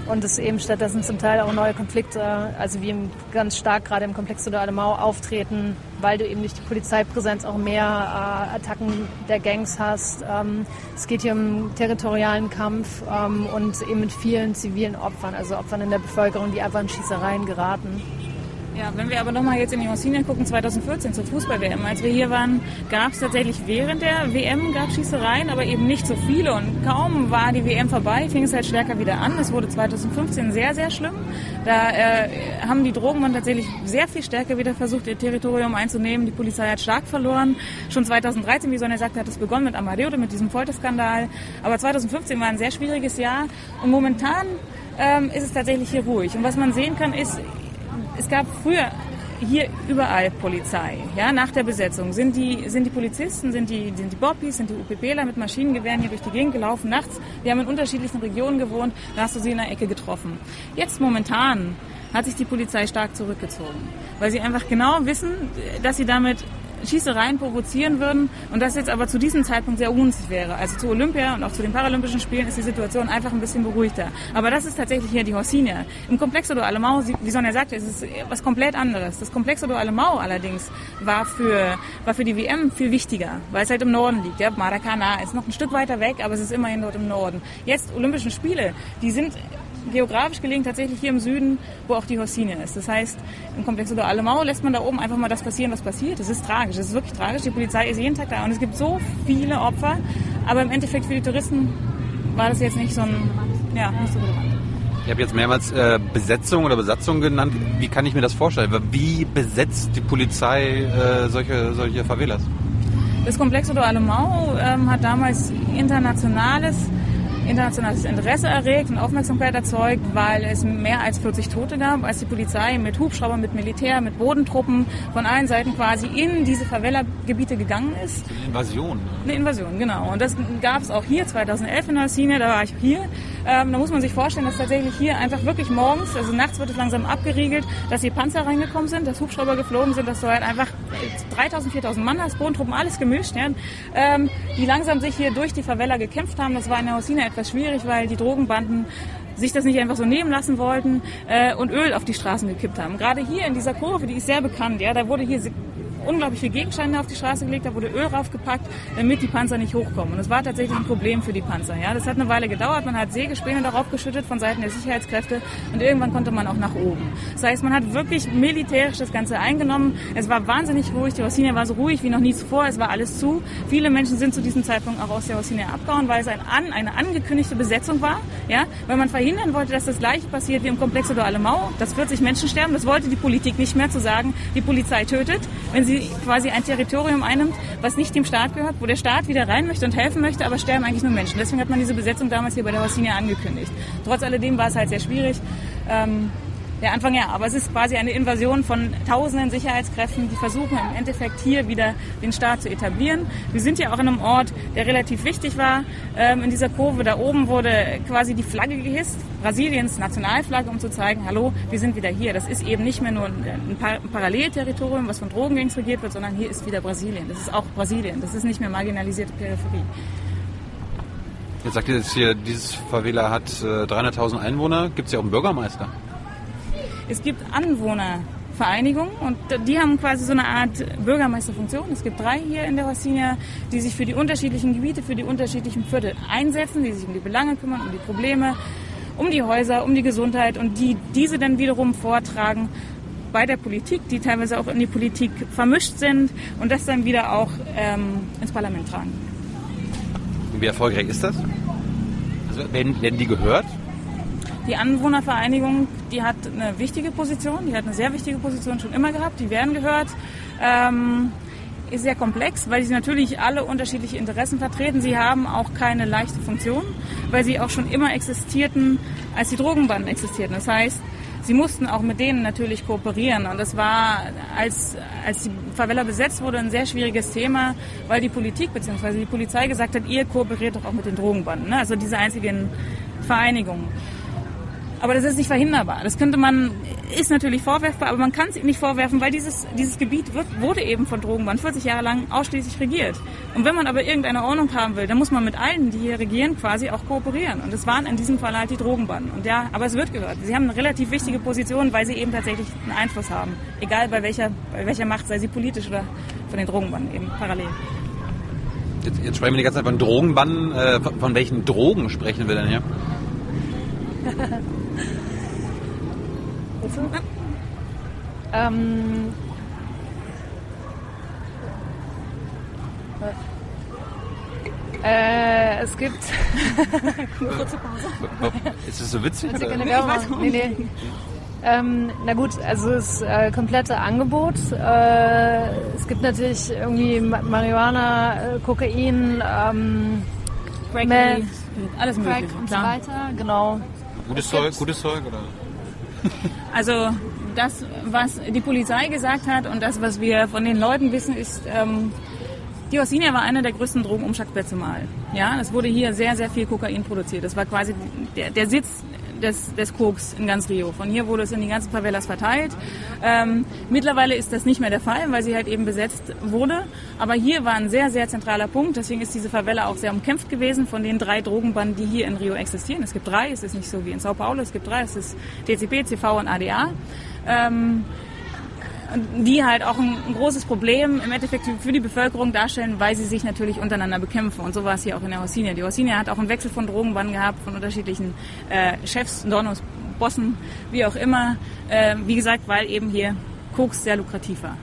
Und es eben stattdessen zum Teil auch neue Konflikte, also wie ganz stark gerade im Komplex oder Alemau auftreten, weil du eben durch die Polizeipräsenz auch mehr äh, Attacken der Gangs hast. Ähm, es geht hier um territorialen Kampf ähm, und eben mit vielen zivilen Opfern, also Opfern in der Bevölkerung, die einfach in Schießereien geraten. Ja, wenn wir aber nochmal jetzt in die Mossinien gucken, 2014 zur Fußball-WM, als wir hier waren, gab es tatsächlich während der WM gab Schießereien, aber eben nicht so viele und kaum war die WM vorbei, fing es halt stärker wieder an. Es wurde 2015 sehr, sehr schlimm. Da äh, haben die Drogenmann tatsächlich sehr viel stärker wieder versucht, ihr Territorium einzunehmen. Die Polizei hat stark verloren. Schon 2013, wie Sonja sagte, hat es begonnen mit Amadeo, mit diesem Folterskandal. Aber 2015 war ein sehr schwieriges Jahr und momentan ähm, ist es tatsächlich hier ruhig. Und was man sehen kann, ist, es gab früher hier überall Polizei. Ja, nach der Besetzung sind die, sind die Polizisten, sind die, sind die Boppis, sind die UPPler mit Maschinengewehren hier durch die Gegend gelaufen nachts. Wir haben in unterschiedlichen Regionen gewohnt, da hast du sie in der Ecke getroffen. Jetzt momentan hat sich die Polizei stark zurückgezogen, weil sie einfach genau wissen, dass sie damit Schießereien provozieren würden und das jetzt aber zu diesem Zeitpunkt sehr ungünstig wäre. Also zu Olympia und auch zu den Paralympischen Spielen ist die Situation einfach ein bisschen beruhigter. Aber das ist tatsächlich hier die Horsinia. Im Complexo do Alemão, wie Sonja sagte, ist es was komplett anderes. Das Complexo do Alemão allerdings war für, war für die WM viel wichtiger, weil es halt im Norden liegt. Ja? Maracana ist noch ein Stück weiter weg, aber es ist immerhin dort im Norden. Jetzt Olympischen Spiele, die sind geografisch gelegen tatsächlich hier im Süden, wo auch die Horsinia ist. Das heißt, im Komplex oder Alemau lässt man da oben einfach mal das passieren, was passiert. Das ist tragisch, das ist wirklich tragisch. Die Polizei ist jeden Tag da und es gibt so viele Opfer, aber im Endeffekt für die Touristen war das jetzt nicht so ein, ja, nicht so relevant. Ich habe jetzt mehrmals äh, Besetzung oder Besatzung genannt. Wie kann ich mir das vorstellen? Wie besetzt die Polizei äh, solche, solche Favelas? Das Komplex oder Alemau ähm, hat damals internationales internationales Interesse erregt und Aufmerksamkeit erzeugt, weil es mehr als 40 Tote gab, als die Polizei mit Hubschraubern, mit Militär, mit Bodentruppen von allen Seiten quasi in diese Favela-Gebiete gegangen ist. Eine Invasion. Eine Invasion, genau. Und das gab es auch hier 2011 in Alcina, da war ich hier. Ähm, da muss man sich vorstellen, dass tatsächlich hier einfach wirklich morgens, also nachts wird es langsam abgeriegelt, dass hier Panzer reingekommen sind, dass Hubschrauber geflogen sind, dass du halt einfach 3000, 4000 Mann hast, Bodentruppen, alles gemischt, ja, ähm, die langsam sich hier durch die Favela gekämpft haben. Das war in der Alcina etwas schwierig, weil die Drogenbanden sich das nicht einfach so nehmen lassen wollten äh, und Öl auf die Straßen gekippt haben. Gerade hier in dieser Kurve, die ist sehr bekannt, ja, da wurde hier unglaublich viele Gegenstände auf die Straße gelegt, da wurde Öl raufgepackt, damit die Panzer nicht hochkommen. Und es war tatsächlich ein Problem für die Panzer. Ja, das hat eine Weile gedauert. Man hat Sägespäne darauf geschüttet von Seiten der Sicherheitskräfte und irgendwann konnte man auch nach oben. Das heißt, man hat wirklich militärisch das Ganze eingenommen. Es war wahnsinnig ruhig. Die Rossini war so ruhig wie noch nie zuvor. Es war alles zu. Viele Menschen sind zu diesem Zeitpunkt auch aus der Rossini abgehauen, weil es ein eine angekündigte Besetzung war. Ja, weil man verhindern wollte, dass das Gleiche passiert wie im Komplex oder Alemau, dass 40 Menschen sterben. Das wollte die Politik nicht mehr zu sagen, die Polizei tötet. Wenn sie quasi ein Territorium einnimmt, was nicht dem Staat gehört, wo der Staat wieder rein möchte und helfen möchte, aber sterben eigentlich nur Menschen. Deswegen hat man diese Besetzung damals hier bei der Rossinia angekündigt. Trotz alledem war es halt sehr schwierig. Ähm, der Anfang ja, aber es ist quasi eine Invasion von tausenden Sicherheitskräften, die versuchen im Endeffekt hier wieder den Staat zu etablieren. Wir sind ja auch in einem Ort, der relativ wichtig war. Ähm, in dieser Kurve da oben wurde quasi die Flagge gehisst, Brasiliens Nationalflagge, um zu zeigen, hallo, wir sind wieder hier. Das ist eben nicht mehr nur ein, Par Parallelterritorium, was von Drogengangs regiert wird, sondern hier ist wieder Brasilien. Das ist auch Brasilien. Das ist nicht mehr marginalisierte Peripherie. Jetzt sagt ihr jetzt hier, dieses Favela hat äh, 300.000 Einwohner. Gibt es ja auch einen Bürgermeister? Es gibt Anwohnervereinigungen und die haben quasi so eine Art Bürgermeisterfunktion. Es gibt drei hier in der Rossinia, die sich für die unterschiedlichen Gebiete, für die unterschiedlichen Viertel einsetzen, die sich um die Belange kümmern, um die Probleme, um die Häuser, um die Gesundheit und die diese dann wiederum vortragen bei der Politik, die teilweise auch in die Politik vermischt sind und das dann wieder auch ähm, ins Parlament tragen. Wie erfolgreich ist das? Also werden, werden die gehört? Die Anwohnervereinigung, die hat eine wichtige Position, die hat eine sehr wichtige Position schon immer gehabt, die werden gehört. Ähm, ist sehr komplex, weil sie natürlich alle unterschiedliche Interessen vertreten. Sie haben auch keine leichte Funktion, weil sie auch schon immer existierten, als die Drogenbanden existierten. Das heißt, sie mussten auch mit denen natürlich kooperieren. Und das war, als, als die Favela besetzt wurde, ein sehr schwieriges Thema, weil die Politik bzw. die Polizei gesagt hat, ihr kooperiert doch auch mit den Drogenbanden. Ne? Also diese einzigen Vereinigungen. Aber das ist nicht verhinderbar. Das könnte man, ist natürlich vorwerfbar, aber man kann es nicht vorwerfen, weil dieses, dieses Gebiet wird, wurde eben von Drogenbanden 40 Jahre lang ausschließlich regiert. Und wenn man aber irgendeine Ordnung haben will, dann muss man mit allen, die hier regieren, quasi auch kooperieren. Und das waren in diesem Fall halt die Drogenbanden. Und ja, aber es wird gehört. Sie haben eine relativ wichtige Position, weil sie eben tatsächlich einen Einfluss haben. Egal bei welcher, bei welcher Macht, sei sie politisch oder von den Drogenbanden eben parallel. Jetzt, jetzt sprechen wir die ganze Zeit von Drogenbanden. Äh, von welchen Drogen sprechen wir denn hier? Ähm, äh, es gibt. Kurze Pause. Ist das so witzig? Du Oder? keine Werbung machen? Nee, nee. Ähm, na gut, also das äh, komplette Angebot. Äh, es gibt natürlich irgendwie Ma- Marihuana, äh, Kokain, ähm, Crack, Meth, alles Crack mögliche. und so weiter. Genau. Gutes Es Zeug, gutes Zeug oder? Also das, was die Polizei gesagt hat und das, was wir von den Leuten wissen, ist, ähm, die Ossinia war einer der größten Drogenumschlagsplätze mal. Ja, es wurde hier sehr, sehr viel Kokain produziert. Das war quasi der, der Sitz des, des Koks in ganz Rio. Von hier wurde es in die ganzen Favelas verteilt. Ähm, mittlerweile ist das nicht mehr der Fall, weil sie halt eben besetzt wurde. Aber hier war ein sehr, sehr zentraler Punkt. Deswegen ist diese Favela auch sehr umkämpft gewesen von den drei Drogenbanden, die hier in Rio existieren. Es gibt drei, es ist nicht so wie in Sao Paulo, es gibt drei, es ist DCP, CV und ADA. Ähm, die halt auch ein, großes Problem im Endeffekt für die Bevölkerung darstellen, weil sie sich natürlich untereinander bekämpfen. Und so war es hier auch in der Hosinia. Die Hosinia hat auch einen Wechsel von Drogenbanden gehabt, von unterschiedlichen äh, Chefs, Donos, Bossen, wie auch immer. Äh, wie gesagt, weil eben hier Koks sehr lukrativ war.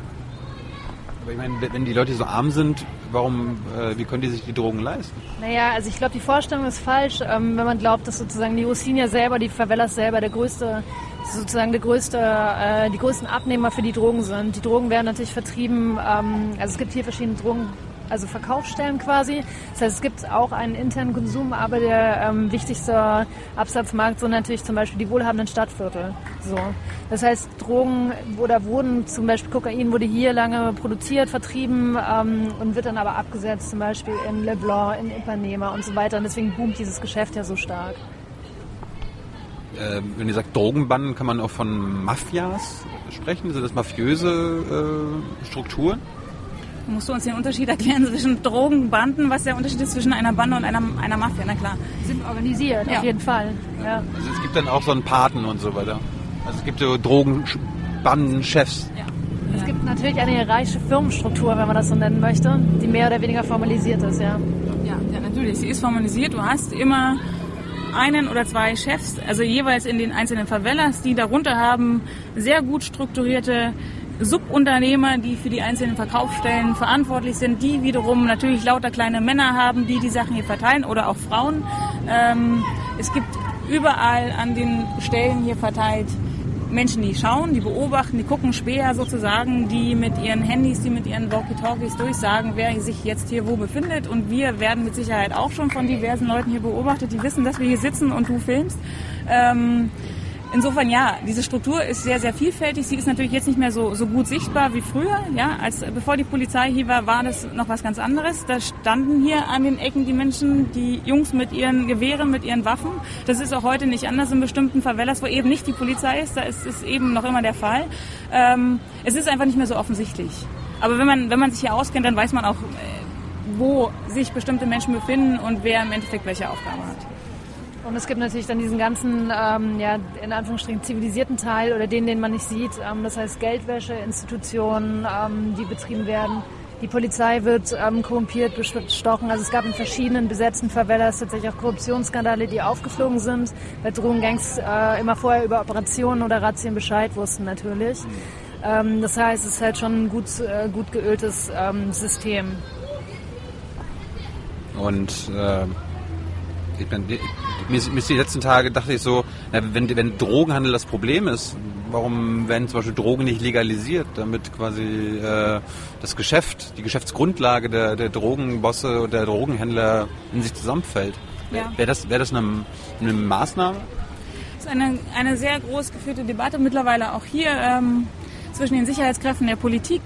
Aber ich meine, wenn die Leute so arm sind, warum, äh, wie können die sich die Drogen leisten? Naja, also ich glaube, die Vorstellung ist falsch, ähm, wenn man glaubt, dass sozusagen die Hosinia selber, die Favelas selber der größte sozusagen der größte, äh, die größten Abnehmer für die Drogen sind. Die Drogen werden natürlich vertrieben, ähm, also es gibt hier verschiedene Drogen, also Verkaufsstellen quasi. Das heißt, es gibt auch einen internen Konsum, aber der ähm, wichtigste Absatzmarkt sind natürlich zum Beispiel die wohlhabenden Stadtviertel. So. Das heißt, Drogen oder wurden zum Beispiel Kokain wurde hier lange produziert, vertrieben ähm, und wird dann aber abgesetzt, zum Beispiel in Leblanc, in Ipanema und so weiter. Und deswegen boomt dieses Geschäft ja so stark äh, wenn ihr sagt Drogenbanden, kann man auch von Mafias sprechen? Sind das mafiöse äh, Strukturen? Musst du uns den Unterschied erklären zwischen Drogenbanden, was der Unterschied ist zwischen einer Bande und einer, einer Mafia? Na klar. Sind organisiert, ja. auf jeden Fall. Ja. Also es gibt dann auch so einen Paten und so weiter. Also es gibt so Drogenbandenchefs. Ja. Es gibt natürlich eine reiche Firmenstruktur, wenn man das so nennen möchte, die mehr oder weniger formalisiert ist, ja. Ja, ja natürlich. Sie ist formalisiert. Du hast immer einen oder zwei Chefs, also jeweils in den einzelnen Favelas, die darunter haben sehr gut strukturierte Subunternehmer, die für die einzelnen Verkaufsstellen verantwortlich sind, die wiederum natürlich lauter kleine Männer haben, die die Sachen hier verteilen oder auch Frauen. Ähm, es gibt überall an den Stellen hier verteilt Menschen, die schauen, die beobachten, die gucken Späher sozusagen, die mit ihren Handys, die mit ihren Walkie-Talkies durchsagen, wer sich jetzt hier wo befindet. Und wir werden mit Sicherheit auch schon von diversen Leuten hier beobachtet, die wissen, dass wir hier sitzen und du filmst. Ähm, Insofern ja, diese Struktur ist sehr, sehr vielfältig. Sie ist natürlich jetzt nicht mehr so, so gut sichtbar wie früher. Ja, als bevor die Polizei hier war, war das noch was ganz anderes. Da standen hier an den Ecken die Menschen, die Jungs mit ihren Gewehren, mit ihren Waffen. Das ist auch heute nicht anders in bestimmten Favelas, wo eben nicht die Polizei ist. Da ist es eben noch immer der Fall. Ähm, es ist einfach nicht mehr so offensichtlich. Aber wenn man, wenn man sich hier auskennt, dann weiß man auch, äh, wo sich bestimmte Menschen befinden und wer im Endeffekt welche Aufgabe hat. Und es gibt natürlich dann diesen ganzen, ähm, ja, in Anführungsstrichen zivilisierten Teil oder den, den man nicht sieht. Ähm, das heißt Geldwäsche, Institutionen, ähm, die betrieben werden. Die Polizei wird ähm, korrumpiert, bestochen. Also es gab in verschiedenen besetzten Favelas tatsächlich auch Korruptionsskandale, die aufgeflogen sind, weil Drogengangs äh, immer vorher über Operationen oder Razzien Bescheid wussten natürlich. Ähm, das heißt, es ist halt schon ein gut, äh, gut geöltes ähm, System. Und äh, ich bin, mir, mir die letzten Tage dachte ich so, na, wenn, wenn Drogenhandel das Problem ist, warum werden zum Beispiel Drogen nicht legalisiert, damit quasi äh, das Geschäft, die Geschäftsgrundlage der, der Drogenbosse oder der Drogenhändler in sich zusammenfällt? Ja. Wäre das, wär das eine, eine Maßnahme? Das ist eine, eine sehr groß geführte Debatte mittlerweile auch hier ähm, zwischen den Sicherheitskräften der Politik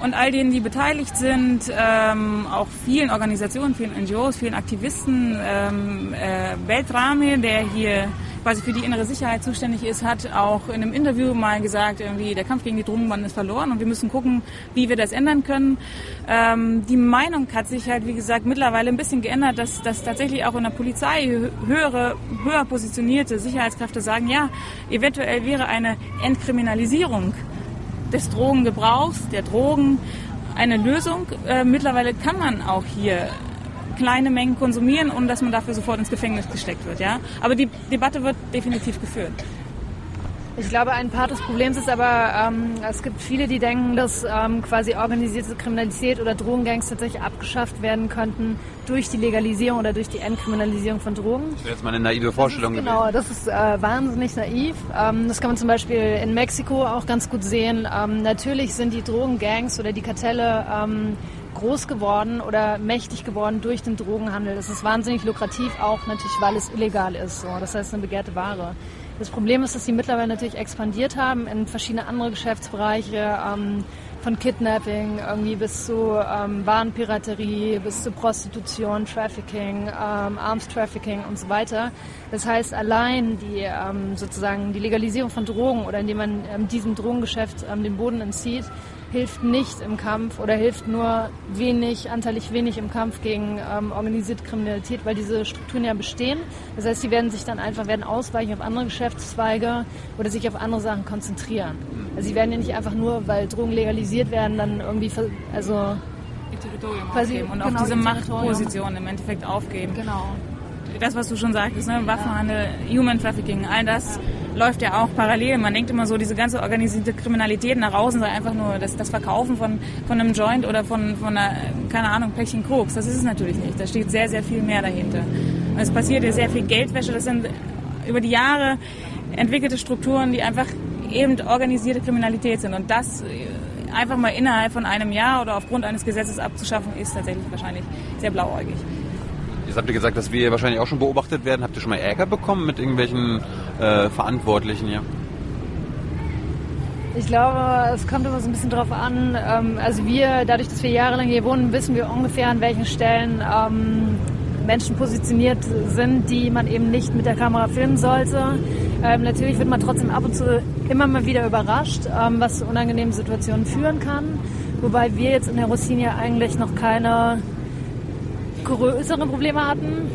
und all denen, die beteiligt sind, ähm, auch vielen Organisationen, vielen NGOs, vielen Aktivisten. Ähm, äh, Beltrame, der hier quasi für die innere Sicherheit zuständig ist, hat auch in einem Interview mal gesagt, irgendwie der Kampf gegen die Drogenbanden ist verloren und wir müssen gucken, wie wir das ändern können. Ähm, die Meinung hat sich halt, wie gesagt, mittlerweile ein bisschen geändert, dass, dass tatsächlich auch in der Polizei höhere, höher positionierte Sicherheitskräfte sagen, ja, eventuell wäre eine Entkriminalisierung des Drogengebrauchs, der Drogen eine Lösung. Äh, mittlerweile kann man auch hier kleine Mengen konsumieren, ohne dass man dafür sofort ins Gefängnis gesteckt wird. Ja? Aber die Debatte wird definitiv geführt. Ich glaube, ein Part des Problems ist aber, ähm, es gibt viele, die denken, dass ähm, quasi organisierte Kriminalität oder Drogengangs tatsächlich abgeschafft werden könnten durch die Legalisierung oder durch die Entkriminalisierung von Drogen. Das wäre jetzt mal eine naive Vorstellung das ist, Genau, das ist äh, wahnsinnig naiv. Ähm, das kann man zum Beispiel in Mexiko auch ganz gut sehen. Ähm, natürlich sind die Drogengangs oder die Kartelle ähm, groß geworden oder mächtig geworden durch den Drogenhandel. Das ist wahnsinnig lukrativ, auch natürlich, weil es illegal ist. So. Das heißt, eine begehrte Ware. Das Problem ist, dass sie mittlerweile natürlich expandiert haben in verschiedene andere Geschäftsbereiche, ähm, von Kidnapping irgendwie bis zu ähm, Warenpiraterie, bis zu Prostitution, Trafficking, ähm, Arms Trafficking und so weiter. Das heißt, allein die ähm, sozusagen die Legalisierung von Drogen oder indem man ähm, diesem Drogengeschäft ähm, den Boden entzieht, hilft nicht im Kampf oder hilft nur wenig, anteilig wenig im Kampf gegen ähm, organisierte Kriminalität, weil diese Strukturen ja bestehen. Das heißt, sie werden sich dann einfach werden ausweichen auf andere Geschäftszweige oder sich auf andere Sachen konzentrieren. Also sie werden ja nicht einfach nur, weil Drogen legalisiert werden, dann irgendwie, also Ihr Territorium Quasi, aufgeben und genau, auch diese. Machtposition im Endeffekt aufgeben. genau. das, was du schon sagtest, ne? Waffenhandel, Human Trafficking, all das läuft ja auch parallel. Man denkt immer so, diese ganze organisierte Kriminalität nach außen sei einfach nur das, das Verkaufen von, von einem Joint oder von, von einer, keine Ahnung, Päckchen Koks. Das ist es natürlich nicht. Da steht sehr, sehr viel mehr dahinter. Und es passiert ja sehr viel Geldwäsche. Das sind über die Jahre entwickelte Strukturen, die einfach eben organisierte Kriminalität sind. Und das äh, einfach mal innerhalb von einem Jahr oder aufgrund eines Gesetzes abzuschaffen, ist tatsächlich wahrscheinlich sehr blauäugig. Jetzt habt ihr gesagt, dass wir wahrscheinlich auch schon beobachtet werden. Habt ihr schon mal Ärger bekommen mit irgendwelchen äh, Verantwortlichen hier? Ich glaube, es kommt immer so ein bisschen drauf an. Ähm, also wir, dadurch, dass wir jahrelang hier wohnen, wissen wir ungefähr, an welchen Stellen ähm, Menschen positioniert sind, die man eben nicht mit der Kamera filmen sollte. Ähm, natürlich wird man trotzdem ab und zu immer mal wieder überrascht, ähm, was zu unangenehmen Situationen führen kann. Wobei wir jetzt in der Rossinia eigentlich noch keine größeren Probleme hatten.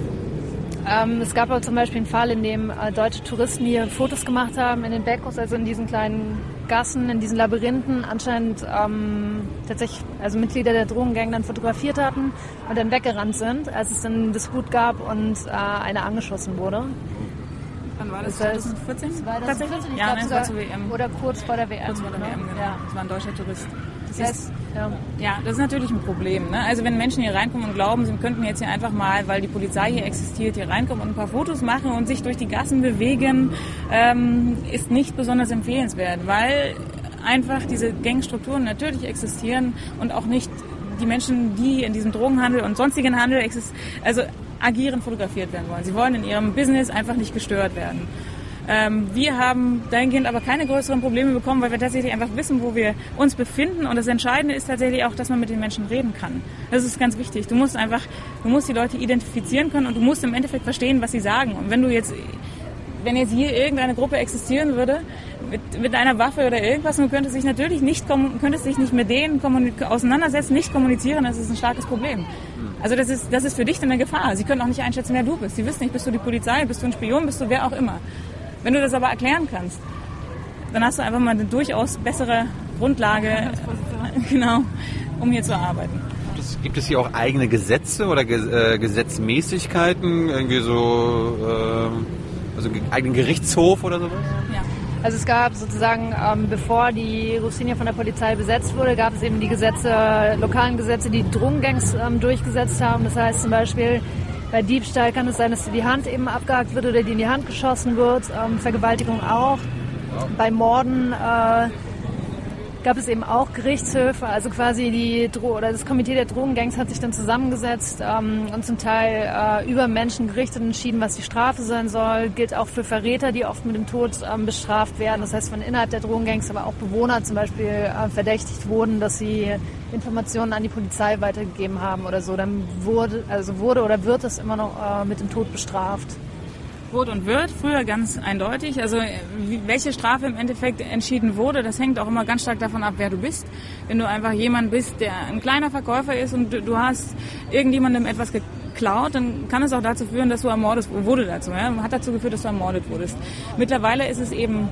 Ähm, es gab aber zum Beispiel einen Fall, in dem äh, deutsche Touristen hier Fotos gemacht haben in den Becos, also in diesen kleinen Gassen, in diesen Labyrinthen, anscheinend ähm, tatsächlich also Mitglieder der Drogengang dann fotografiert hatten und dann weggerannt sind, als es dann einen Disput gab und äh, einer angeschossen wurde. Wann war das? Das heißt, 2014? Das war das Tatsächlich? 14, ich Ja, glaub ne, sogar- war zur WM. Oder kurz vor der WM. Kurz vor der ne? WM, genau. Ja. Das war ein deutscher Tourist. Das ja. Ja, das ist natürlich ein Problem. Ne? Also wenn Menschen hier reinkommen und glauben, sie könnten jetzt hier einfach mal, weil die Polizei hier existiert, hier reinkommen und ein paar Fotos machen und sich durch die Gassen bewegen, ähm, ist nicht besonders empfehlenswert, weil einfach diese Gangstrukturen natürlich existieren und auch nicht die Menschen, die in diesem Drogenhandel und sonstigen Handel exist also agieren, fotografiert werden wollen. Sie wollen in ihrem Business einfach nicht gestört werden. Ähm, wir haben dahingehend aber keine größeren Probleme bekommen, weil wir tatsächlich einfach wissen, wo wir uns befinden. Und das Entscheidende ist tatsächlich auch, dass man mit den Menschen reden kann. Das ist ganz wichtig. Du musst einfach, du musst die Leute identifizieren können und du musst im Endeffekt verstehen, was sie sagen. Und wenn du jetzt, wenn jetzt hier irgendeine Gruppe existieren würde, mit, mit einer Waffe oder irgendwas, du könntest dich natürlich nicht, könntest dich nicht mit denen auseinandersetzen, nicht kommunizieren, das ist ein starkes Problem. Also das ist, das ist für dich dann eine Gefahr. Sie können auch nicht einschätzen, wer du bist. Sie wissen nicht, bist du die Polizei, bist du ein Spion, bist du wer auch immer. Wenn du das aber erklären kannst, dann hast du einfach mal eine durchaus bessere Grundlage, genau, um hier zu arbeiten. Gibt es, hier auch eigene Gesetze oder Ge äh, Gesetzmäßigkeiten? Irgendwie so, äh, also einen eigenen Gerichtshof oder sowas? Ja. Also es gab sozusagen, ähm, bevor die Russinia von der Polizei besetzt wurde, gab es eben die Gesetze, lokalen Gesetze, die Drogengangs ähm, durchgesetzt haben. Das heißt zum Beispiel, bei Diebstahl kann es sein, dass dir die Hand eben abgehakt wird oder dir in die Hand geschossen wird. Ähm, Vergewaltigung auch. Bei Morden äh, gab es eben auch Gerichtshöfe, also quasi die Dro oder das Komitee der Drogengangs hat sich dann zusammengesetzt ähm, und zum Teil äh, über Menschen gerichtet und entschieden, was die Strafe sein soll. Gilt auch für Verräter, die oft mit dem Tod ähm, bestraft werden. Das heißt, von innerhalb der Drogengangs, aber auch Bewohner zum Beispiel äh, verdächtigt wurden, dass sie Informationen an die Polizei weitergegeben haben oder so. Dann wurde, also wurde oder wird es immer noch äh, mit dem Tod bestraft. Wurde und wird, früher ganz eindeutig. Also welche Strafe im Endeffekt entschieden wurde, das hängt auch immer ganz stark davon ab, wer du bist. Wenn du einfach jemand bist, der ein kleiner Verkäufer ist und du, du hast irgendjemandem etwas geklaut, dann kann es auch dazu führen, dass du ermordet wurde dazu. Ja? Hat dazu geführt, dass du ermordet wurdest. Mittlerweile ist es eben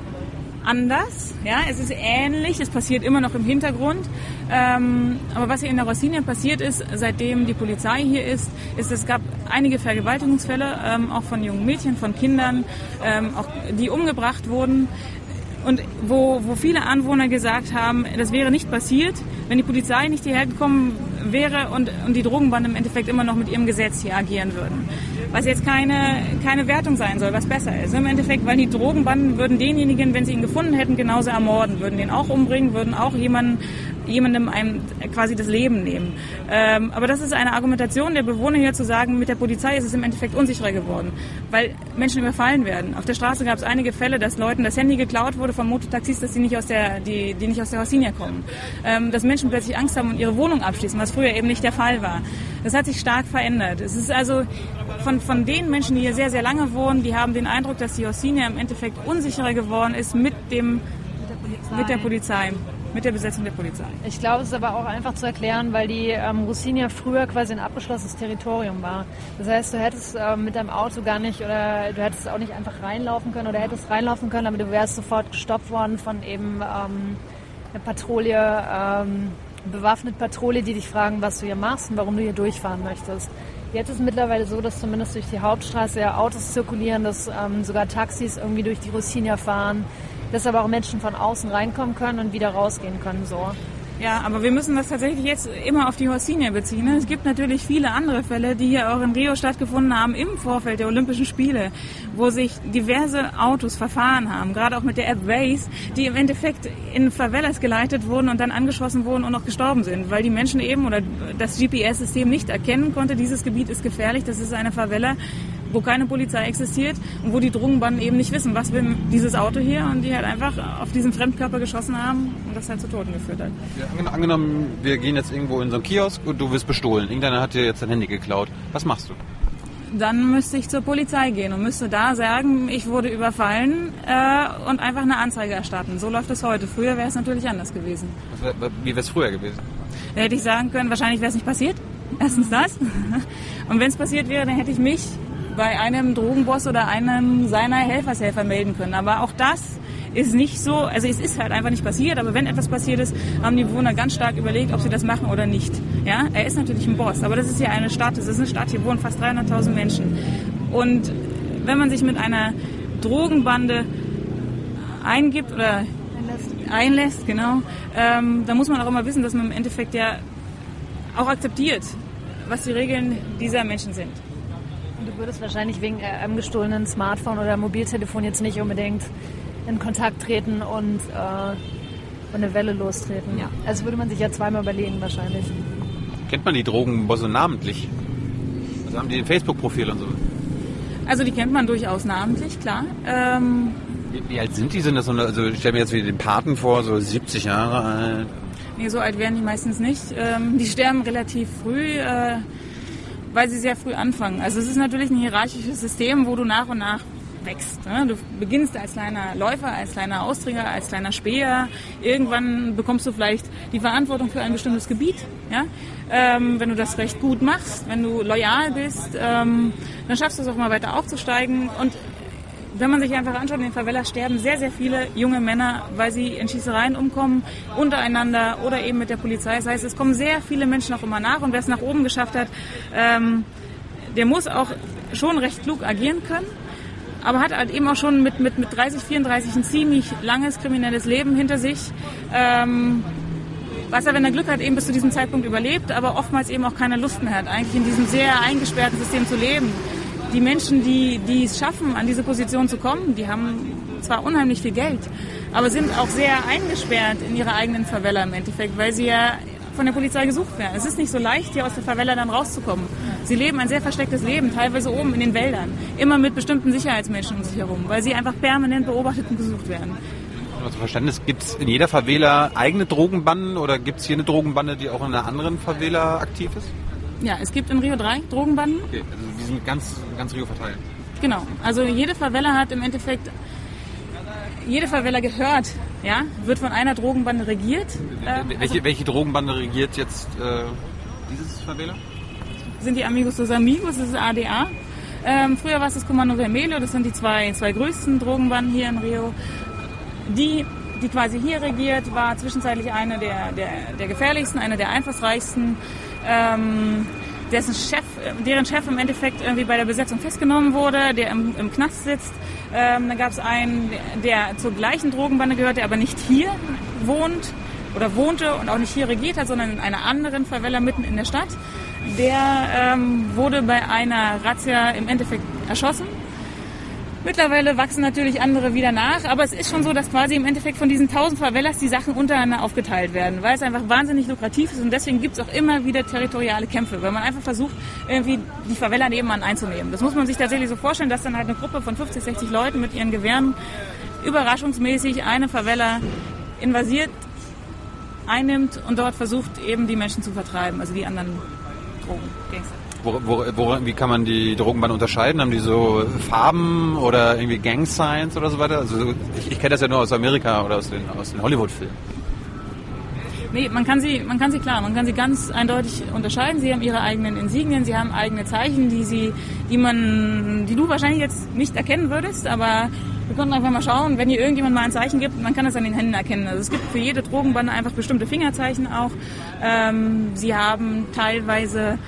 anders. Ja, es ist ähnlich, es passiert immer noch im Hintergrund. Ähm, aber was hier in der Rossinia passiert ist, seitdem die Polizei hier ist, ist, es gab einige Vergewaltigungsfälle, ähm, auch von jungen Mädchen, von Kindern, ähm, auch die umgebracht wurden. Und wo, wo viele Anwohner gesagt haben, das wäre nicht passiert, wenn die Polizei nicht hierher gekommen wäre und, und die Drogenbanden im Endeffekt immer noch mit ihrem Gesetz hier agieren würden. Was jetzt keine, keine Wertung sein soll, was besser ist. Im Endeffekt, weil die Drogenbanden würden denjenigen, wenn sie ihn gefunden hätten, genauso ermorden, würden den auch umbringen, würden auch jemanden jemandem einem quasi das Leben nehmen. Ähm, aber das ist eine Argumentation der Bewohner hier zu sagen, mit der Polizei ist es im Endeffekt unsicherer geworden, weil Menschen überfallen werden. Auf der Straße gab es einige Fälle, dass Leuten das Handy geklaut wurde von Mototaxis, dass die nicht aus der, die, die nicht aus der Hausinia kommen. Ähm, dass Menschen plötzlich Angst haben und ihre Wohnung abschließen, was früher eben nicht der Fall war. Das hat sich stark verändert. Es ist also von, von den Menschen, die hier sehr, sehr lange wohnen, die haben den Eindruck, dass die Hausinia im Endeffekt unsicherer geworden ist mit dem, mit der Polizei mit der Besetzung der Polizei. Ich glaube, es ist aber auch einfach zu erklären, weil die ähm, Rusinia früher quasi ein abgeschlossenes Territorium war. Das heißt, du hättest ähm, mit deinem Auto gar nicht oder du hättest auch nicht einfach reinlaufen können oder hättest reinlaufen können, aber du wärst sofort gestoppt worden von eben ähm, einer Patrouille, ähm, bewaffnet Patrouille, die dich fragen, was du hier machst und warum du hier durchfahren möchtest. Jetzt ist es mittlerweile so, dass zumindest durch die Hauptstraße ja Autos zirkulieren, dass ähm, sogar Taxis irgendwie durch die Rusinia fahren dass aber auch Menschen von außen reinkommen können und wieder rausgehen können. So. Ja, aber wir müssen das tatsächlich jetzt immer auf die Horsinia beziehen. Es gibt natürlich viele andere Fälle, die hier auch in Rio stattgefunden haben im Vorfeld der Olympischen Spiele, wo sich diverse Autos verfahren haben, gerade auch mit der App Waze, die im Endeffekt in Favelas geleitet wurden und dann angeschossen wurden und noch gestorben sind, weil die Menschen eben oder das GPS-System nicht erkennen konnte, dieses Gebiet ist gefährlich, das ist eine Favela, wo keine Polizei existiert und wo die Drogenbanden eben nicht wissen, was will dieses Auto hier und die halt einfach auf diesen Fremdkörper geschossen haben und das halt zu Toten geführt hat. Ja, angenommen, wir gehen jetzt irgendwo in so einen Kiosk und du wirst bestohlen. Irgendeiner hat dir jetzt dein Handy geklaut. Was machst du? Dann müsste ich zur Polizei gehen und müsste da sagen, ich wurde überfallen äh, und einfach eine Anzeige erstatten. So läuft es heute. Früher wäre es natürlich anders gewesen. Wär, wie wäre es früher gewesen? Da hätte ich sagen können, wahrscheinlich wäre es nicht passiert. Erstens das. Und wenn es passiert wäre, dann hätte ich mich bei einem Drogenboss oder einem seiner Helfershelfer melden können. Aber auch das ist nicht so, also es ist halt einfach nicht passiert, aber wenn etwas passiert ist, haben die Bewohner ganz stark überlegt, ob sie das machen oder nicht. Ja, er ist natürlich ein Boss, aber das ist ja eine Stadt, das ist eine Stadt, hier wohnen fast 300.000 Menschen. Und wenn man sich mit einer Drogenbande eingibt oder einlässt, einlässt genau, ähm, dann muss man auch immer wissen, dass man im Endeffekt ja auch akzeptiert, was die Regeln dieser Menschen sind. Du würdest wahrscheinlich wegen äh, einem gestohlenen Smartphone oder Mobiltelefon jetzt nicht unbedingt in Kontakt treten und äh, eine Welle lostreten. Ja. Also würde man sich ja zweimal überlegen wahrscheinlich. Kennt man die Drogenbosse namentlich? Also haben die ein Facebook-Profil und so? Also die kennt man durchaus namentlich, klar. Ähm wie, wie, alt sind die? Sind das so eine, also ich stelle mir jetzt wieder den Paten vor, so 70 Jahre alt. Nee, so alt werden die meistens nicht. Ähm, die sterben relativ früh. Äh, weil sie sehr früh anfangen. Also es ist natürlich ein hierarchisches System, wo du nach und nach wächst. Ne? Du beginnst als kleiner Läufer, als kleiner Austräger, als kleiner Späher. Irgendwann bekommst du vielleicht die Verantwortung für ein bestimmtes Gebiet. Ja? Ähm, wenn du das recht gut machst, wenn du loyal bist, ähm, dann schaffst du es auch mal weiter aufzusteigen. Und wenn man sich einfach anschaut, in den Favelas sterben sehr, sehr viele junge Männer, weil sie in Schießereien umkommen, untereinander oder eben mit der Polizei. Das heißt, es kommen sehr viele Menschen auch immer nach und wer es nach oben geschafft hat, ähm, der muss auch schon recht klug agieren können, aber hat halt eben auch schon mit, mit, mit 30, 34 ein ziemlich langes kriminelles Leben hinter sich. Ähm, was er, wenn er Glück hat, eben bis zu diesem Zeitpunkt überlebt, aber oftmals eben auch keine Lust mehr hat, eigentlich in diesem sehr eingesperrten System zu leben die Menschen, die, die es schaffen, an diese Position zu kommen, die haben zwar unheimlich viel Geld, aber sind auch sehr eingesperrt in ihrer eigenen Favela im Endeffekt, weil sie ja von der Polizei gesucht werden. Es ist nicht so leicht, hier aus der Favela dann rauszukommen. Sie leben ein sehr verstecktes Leben, teilweise oben in den Wäldern, immer mit bestimmten Sicherheitsmenschen um sich herum, weil sie einfach permanent beobachtet und gesucht werden. Also Verständnis, gibt es in jeder Favela eigene Drogenbanden oder gibt es hier eine Drogenbande, die auch in einer anderen Favela aktiv ist? Ja, es gibt in Rio drei Drogenbanden. Okay, also die sind ganz, ganz Rio verteilt. Genau, also jede Favela hat im Endeffekt, jede Favela gehört, ja, wird von einer Drogenbande regiert. Äh, welche, also welche Drogenbande regiert jetzt äh, dieses Favela? Sind die Amigos dos Amigos, das ist ADA. Ähm, früher war es das Kommando Vermelho, das sind die zwei, zwei größten Drogenbanden hier in Rio. Die, die quasi hier regiert, war zwischenzeitlich eine der, der, der gefährlichsten, eine der einflussreichsten ähm, dessen Chef, deren Chef im Endeffekt irgendwie bei der Besetzung festgenommen wurde, der im, im Knast sitzt. Ähm, dann gab es einen, der zur gleichen Drogenbande gehört, der aber nicht hier wohnt oder wohnte und auch nicht hier regiert hat, sondern in einer anderen Favela mitten in der Stadt. Der ähm, wurde bei einer Razzia im Endeffekt erschossen. Mittlerweile wachsen natürlich andere wieder nach, aber es ist schon so, dass quasi im Endeffekt von diesen 1000 Favelas die Sachen untereinander aufgeteilt werden, weil es einfach wahnsinnig lukrativ ist und deswegen gibt es auch immer wieder territoriale Kämpfe, weil man einfach versucht, irgendwie die Favela nebenan einzunehmen. Das muss man sich tatsächlich so vorstellen, dass dann halt eine Gruppe von 50, 60 Leuten mit ihren Gewehren überraschungsmäßig eine Favela invasiert, einnimmt und dort versucht eben die Menschen zu vertreiben, also die anderen Drogengangster. Wo, wo, wie kann man die Drogenbanden unterscheiden? Haben die so Farben oder irgendwie Gang Signs oder so weiter? Also ich, ich kenne das ja nur aus Amerika oder aus den, aus den Hollywood-Filmen. Nee, man kann sie, man kann sie klar, man kann sie ganz eindeutig unterscheiden. Sie haben ihre eigenen Insignien, sie haben eigene Zeichen, die sie, die man, die du wahrscheinlich jetzt nicht erkennen würdest, aber wir konnten einfach mal schauen, wenn hier irgendjemand mal ein Zeichen gibt, man kann das an den Händen erkennen. Also es gibt für jede Drogenbande einfach bestimmte Fingerzeichen auch. Ähm, sie haben teilweise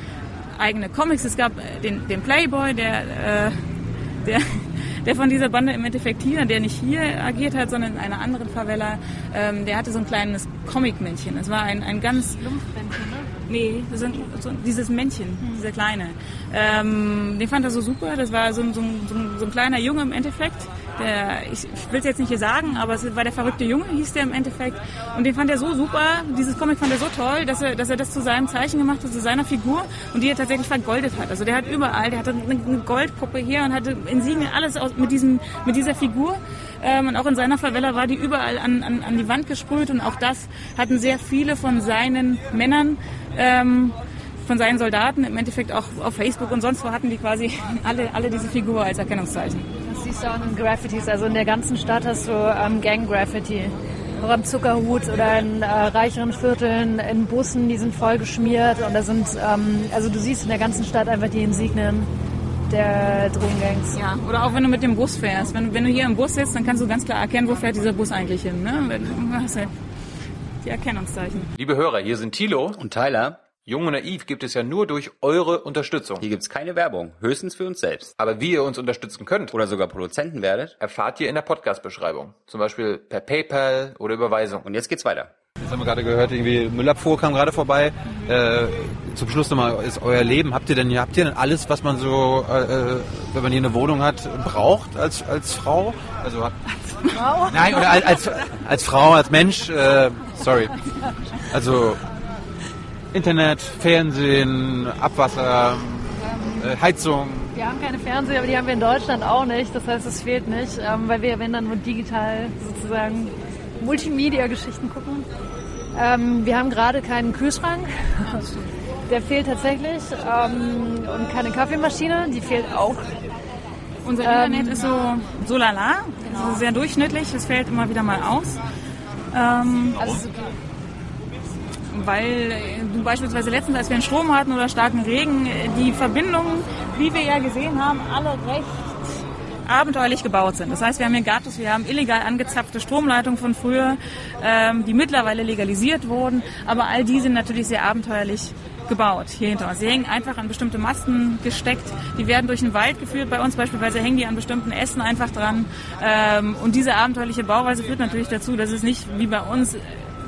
eigene Comics. Es gab den, den Playboy, der, äh, der, der von dieser Bande im Endeffekt hier, der nicht hier agiert hat, sondern in einer anderen Favela, ähm, der hatte so ein kleines Comic-Männchen. Es war ein, ein ganz... Lumpfmännchen, ne? Nee, so, so, dieses Männchen, dieser kleine. Ähm, den fand er so super. Das war so, so, so, so ein kleiner Junge im Endeffekt. Der, ich, will es jetzt nicht hier sagen, aber es war der verrückte Junge, hieß der im Endeffekt. Und den fand er so super, dieses Comic fand er so toll, dass er, dass er das zu seinem Zeichen gemacht hat, zu seiner Figur und die er tatsächlich vergoldet hat. Also der hat überall, der hatte eine Goldpuppe hier und hatte Insignien, alles aus, mit, diesem, mit dieser Figur. Ähm, und auch in seiner Favela war die überall an, an, an die Wand gesprüht und auch das hatten sehr viele von seinen Männern ähm, von seinen Soldaten im Endeffekt auch auf Facebook und sonst wo hatten die quasi alle, alle diese Figur als Erkennungszeichen. In den Graffitis. Also in der ganzen Stadt hast du ähm, Gang-Graffiti. Auch am Zuckerhut oder in äh, reicheren Vierteln, in Bussen, die sind voll geschmiert. Und da sind, ähm, also du siehst in der ganzen Stadt einfach die Insignien der Drogengangs. Ja, oder auch wenn du mit dem Bus fährst. Wenn, wenn du hier im Bus sitzt, dann kannst du ganz klar erkennen, wo fährt dieser Bus eigentlich hin. Ne? Wenn- Du hast halt die Erkennungszeichen. Liebe Hörer, hier sind Thilo. Und Tyler, Jung und Naiv gibt es ja nur durch eure Unterstützung. hier gibt's keine Werbung, höchstens für uns selbst. Aber wie ihr uns unterstützen könnt, Oder sogar Produzenten werdet. erfahrt ihr in der Podcast-Beschreibung. Zum Beispiel per PayPal oder Überweisung. Und jetzt geht's weiter. Jetzt haben wir gerade gehört, irgendwie Müllabfuhr kam gerade vorbei. Äh, zum Schluss nochmal, ist euer Leben, habt ihr denn, habt ihr denn alles, was man so, äh, äh, wenn man hier eine Wohnung hat, braucht als, als Frau? Also habt, Frau? Nein, oder als, als, als Frau, als Mensch, äh, sorry. Also Internet, Fernsehen, Abwasser, äh, Heizung. Wir haben keine Fernseher, aber die haben wir in Deutschland auch nicht. Das heißt, es fehlt nicht, ähm, weil wir, wenn dann nur digital sozusagen Multimedia-Geschichten gucken. Ähm, wir haben gerade keinen Kühlschrank. Der fehlt tatsächlich. Ähm, und keine Kaffeemaschine, die fehlt auch. Unser Ähm, Internet ist so, so lala, also sehr durchschnittlich, es fällt immer wieder mal aus. Ähm, Also, weil äh, beispielsweise letztens, als wir einen Strom hatten oder starken Regen, äh, die Verbindungen, wie wir ja gesehen haben, alle recht abenteuerlich gebaut sind. Das heißt, wir haben hier Gatus, wir haben illegal angezapfte Stromleitungen von früher, ähm, die mittlerweile legalisiert wurden, aber all die sind natürlich sehr abenteuerlich gebaut hier hinter uns. Sie hängen einfach an bestimmte Masten gesteckt, die werden durch den Wald geführt. Bei uns beispielsweise hängen die an bestimmten Ästen einfach dran. Ähm, und diese abenteuerliche Bauweise führt natürlich dazu, dass es nicht wie bei uns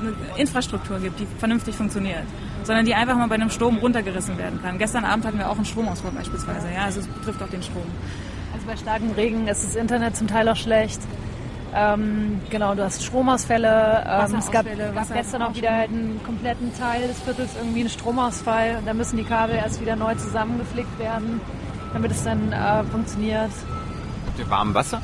eine Infrastruktur gibt, die vernünftig funktioniert, sondern die einfach mal bei einem Sturm runtergerissen werden kann. Gestern Abend hatten wir auch einen Stromausfall beispielsweise. Ja, also es betrifft auch den Strom. also bei starkem Regen ist das Internet zum Teil auch schlecht. Ähm, genau, du hast Stromausfälle. Ähm, es gab, gab gestern auch wieder halt einen kompletten Teil des Viertels irgendwie einen Stromausfall. Und da müssen die Kabel erst wieder neu zusammengeflickt werden, damit es dann äh, funktioniert. Habt ihr warmes Wasser?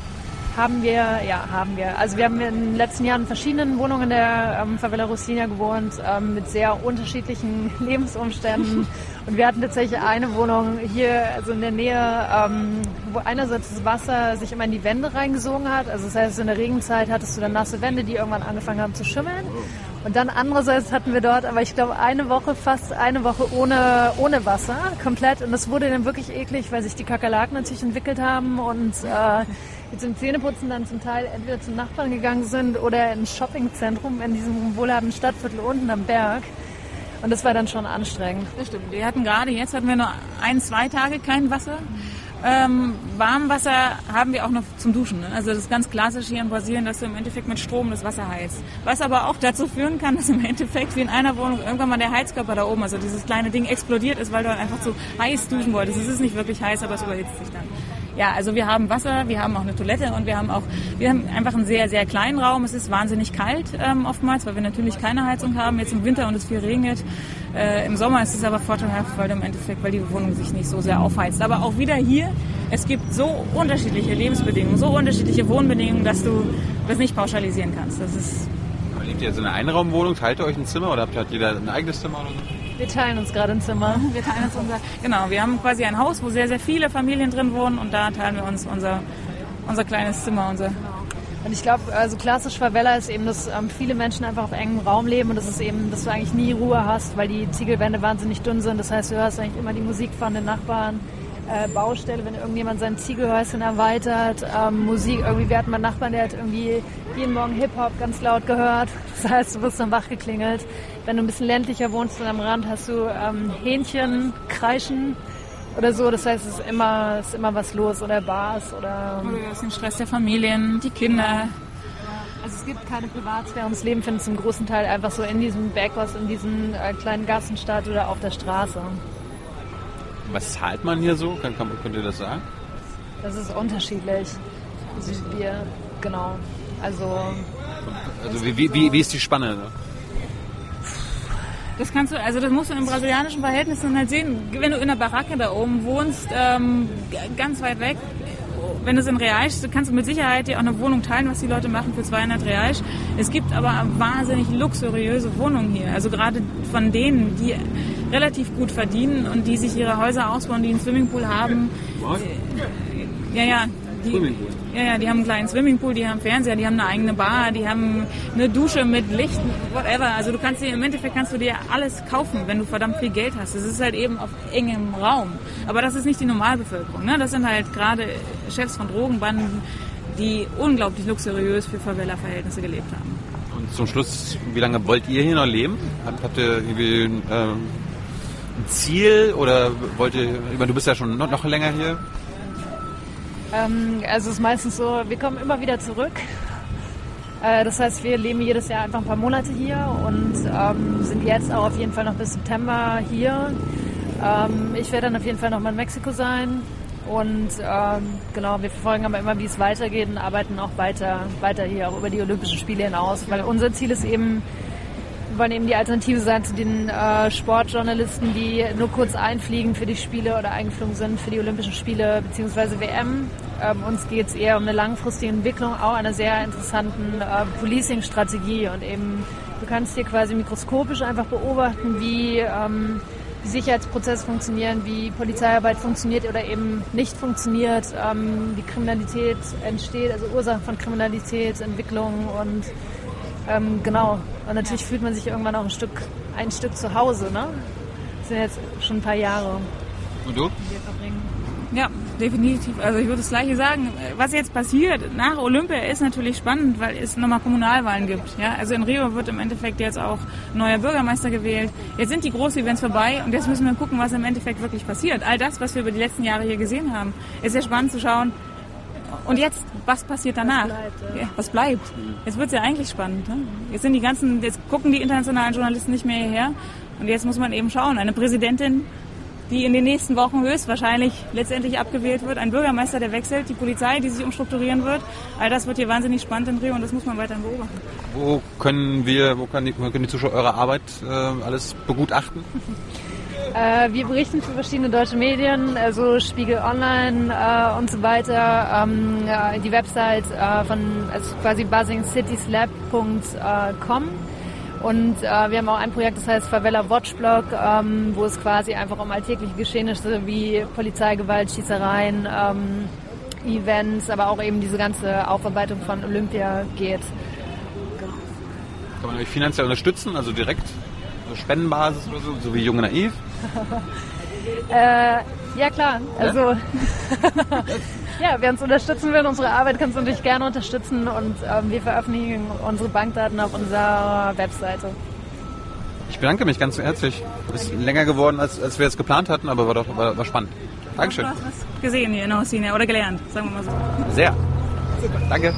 Haben wir, ja, haben wir. Also wir haben in den letzten Jahren in verschiedenen Wohnungen der ähm, Favela Rocinha gewohnt, ähm, mit sehr unterschiedlichen Lebensumständen. Und wir hatten tatsächlich eine Wohnung hier, also in der Nähe, ähm, wo einerseits das Wasser sich immer in die Wände reingesogen hat. Also das heißt, in der Regenzeit hattest du dann nasse Wände, die irgendwann angefangen haben zu schimmeln. Und dann andererseits hatten wir dort, aber ich glaube, eine Woche, fast eine Woche ohne, ohne Wasser, komplett. Und das wurde dann wirklich eklig, weil sich die Kakerlaken natürlich entwickelt haben und äh, die zum Zähneputzen dann zum Teil entweder zum Nachbarn gegangen sind oder ins Shoppingzentrum in diesem wohlhabenden Stadtviertel unten am Berg. Und das war dann schon anstrengend. Das stimmt. Wir hatten gerade, jetzt hatten wir nur ein, zwei Tage kein Wasser. Ähm, Warmwasser haben wir auch noch zum Duschen. Ne? Also das ist ganz klassisch hier in Brasilien, dass du im Endeffekt mit Strom das Wasser heizt. Was aber auch dazu führen kann, dass im Endeffekt wie in einer Wohnung irgendwann mal der Heizkörper da oben, also dieses kleine Ding explodiert ist, weil du halt einfach zu heiß duschen wolltest. Es ist nicht wirklich heiß, aber es überhitzt sich dann. Ja, also wir haben Wasser, wir haben auch eine Toilette und wir haben auch, wir haben einfach einen sehr, sehr kleinen Raum. Es ist wahnsinnig kalt ähm, oftmals, weil wir natürlich keine Heizung haben. Jetzt im Winter und es viel regnet. Äh, Im Sommer ist es aber vorteilhaft, weil im Endeffekt, weil die Wohnung sich nicht so sehr aufheizt. Aber auch wieder hier, es gibt so unterschiedliche Lebensbedingungen, so unterschiedliche Wohnbedingungen, dass du das nicht pauschalisieren kannst. Das ist Aber lebt ihr jetzt in einer Einraumwohnung? Teilt ihr euch ein Zimmer oder habt ihr hat jeder ein eigenes Zimmer oder so? Wir teilen uns gerade ein Zimmer. Wir teilen uns unser, genau, wir haben quasi ein Haus, wo sehr, sehr viele Familien drin wohnen und da teilen wir uns unser, unser kleines Zimmer, unser, Und ich glaube, also klassisch Favela ist eben, dass ähm, viele Menschen einfach auf engem Raum leben und das ist eben, dass du eigentlich nie Ruhe hast, weil die Ziegelwände wahnsinnig dünn sind. Das heißt, du hörst eigentlich immer die Musik von den Nachbarn. Äh, Baustelle, wenn irgendjemand sein Ziegelhäuschen erweitert, ähm, Musik, irgendwie, wir hatten mal einen Nachbarn, der hat irgendwie jeden Morgen Hip-Hop ganz laut gehört. Das heißt, du wirst dann wach geklingelt. Wenn du ein bisschen ländlicher wohnst und am Rand hast du ähm, Hähnchen, Kreischen oder so. Das heißt, es ist immer, es ist immer was los oder Bars oder... oder aus dem Stress der Familien, die Kinder. Also es gibt keine Privatsphäre und das Leben findet zum großen Teil einfach so in diesem Backhaus, in diesen äh, kleinen Gassen statt oder auf der Straße. Was zahlt man hier so? Kann, kann, könnt ihr das sagen? Das ist unterschiedlich. Also wir, genau. Also Also wie, wie, wie, wie ist die Spanne? Das kannst du, also das musst du in brasilianischen Verhältnissen halt sehen. Wenn du in der Baracke da oben wohnst, ähm, ganz weit weg, wenn du es in Reais, du kannst du mit Sicherheit dir auch eine Wohnung teilen, was die Leute machen für 200 Reais. Es gibt aber wahnsinnig luxuriöse Wohnungen hier. Also gerade von denen, die relativ gut verdienen und die sich ihre Häuser ausbauen, die einen Swimmingpool haben. Ja, ja. Die, Swimmingpool? Ja, ja, die haben einen kleinen Swimmingpool, die haben Fernseher, die haben eine eigene Bar, die haben eine Dusche mit Licht, whatever. Also du kannst dir, im Endeffekt kannst du dir alles kaufen, wenn du verdammt viel Geld hast. Es ist halt eben auf engem Raum. Aber das ist nicht die Normalbevölkerung. Ne? Das sind halt gerade Chefs von Drogenbanden, die unglaublich luxuriös für Favela-Verhältnisse gelebt haben. Und zum Schluss, wie lange wollt ihr hier noch leben? Habt, habt ihr irgendwie ähm, ein Ziel oder wollt ihr, ich meine, du bist ja schon noch, länger hier. Ähm, also es ist meistens so, wir kommen immer wieder zurück. Äh, das heißt, wir leben jedes Jahr einfach ein paar Monate hier und ähm, sind jetzt auch auf jeden Fall noch bis September hier. Ähm, ich werde dann auf jeden Fall noch mal in Mexiko sein. Und ähm, genau, wir verfolgen aber immer, wie es weitergeht und arbeiten auch weiter, weiter hier, auch über die Olympischen Spiele hinaus. Weil unser Ziel ist eben, wollen eben die Alternative sein zu den äh, Sportjournalisten, die nur kurz einfliegen für die Spiele oder eingeflogen sind für die Olympischen Spiele bzw. WM. Ähm, uns geht es eher um eine langfristige Entwicklung, auch einer sehr interessanten äh, Policing-Strategie. Und eben, du kannst hier quasi mikroskopisch einfach beobachten, wie ähm, Sicherheitsprozesse funktionieren, wie Polizeiarbeit funktioniert oder eben nicht funktioniert, ähm, wie Kriminalität entsteht, also Ursachen von Kriminalität, Entwicklung und ähm, genau. Und natürlich fühlt man sich irgendwann auch ein Stück, ein Stück zu Hause, ne? Das sind jetzt schon ein paar Jahre, Und du? die wir verbringen. Ja, definitiv. Also ich würde das Gleiche sagen. Was jetzt passiert nach Olympia ist natürlich spannend, weil es nochmal Kommunalwahlen gibt. Ja, also in Rio wird im Endeffekt jetzt auch ein neuer Bürgermeister gewählt. Jetzt sind die Groß-Events vorbei und jetzt müssen wir gucken, was im Endeffekt wirklich passiert. All das, was wir über die letzten Jahre hier gesehen haben, ist sehr spannend zu schauen. Und jetzt, was passiert danach? bleibt, ja. Ja, was bleibt? Jetzt wird es ja eigentlich spannend. Ne? Jetzt sind die ganzen, jetzt gucken die internationalen Journalisten nicht mehr hierher. Und jetzt muss man eben schauen. Eine Präsidentin, die in den nächsten Wochen höchstwahrscheinlich letztendlich abgewählt wird, ein Bürgermeister, der wechselt, die Polizei, die sich umstrukturieren wird. All das wird hier wahnsinnig spannend in Rio und das muss man weiterhin beobachten. Wo können wir, wo können die, wo können die Zuschauer eure Arbeit äh, alles begutachten? Äh, wir berichten für verschiedene deutsche Medien, also Spiegel Online äh, und so weiter. Ähm, ja, die Website äh, von also quasi buzzingcitieslab.com. Und äh, wir haben auch ein Projekt, das heißt Favela Watchblog, ähm, wo es quasi einfach um alltägliche Geschehnisse wie Polizeigewalt, Schießereien, ähm, Events, aber auch eben diese ganze Aufarbeitung von Olympia geht. Kann man euch finanziell unterstützen, also direkt? Also Spendenbasis oder so, so wie Junge Naiv? Äh, ja klar, also ja, wer uns unterstützen will, unsere Arbeit kannst du natürlich gerne unterstützen und ähm, wir veröffentlichen unsere Bankdaten auf unserer Webseite. Ich bedanke mich ganz herzlich. Ist länger geworden, als, als wir es geplant hatten, aber war doch war, war spannend. Dankeschön. Du hast was gesehen hier in der Hosine oder gelernt, sagen wir mal so. Sehr. Danke.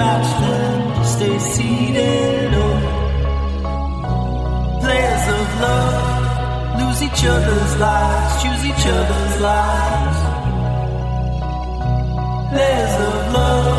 match stay seated. Oh. Players of love lose each other's lives, choose each other's lives. Players of love.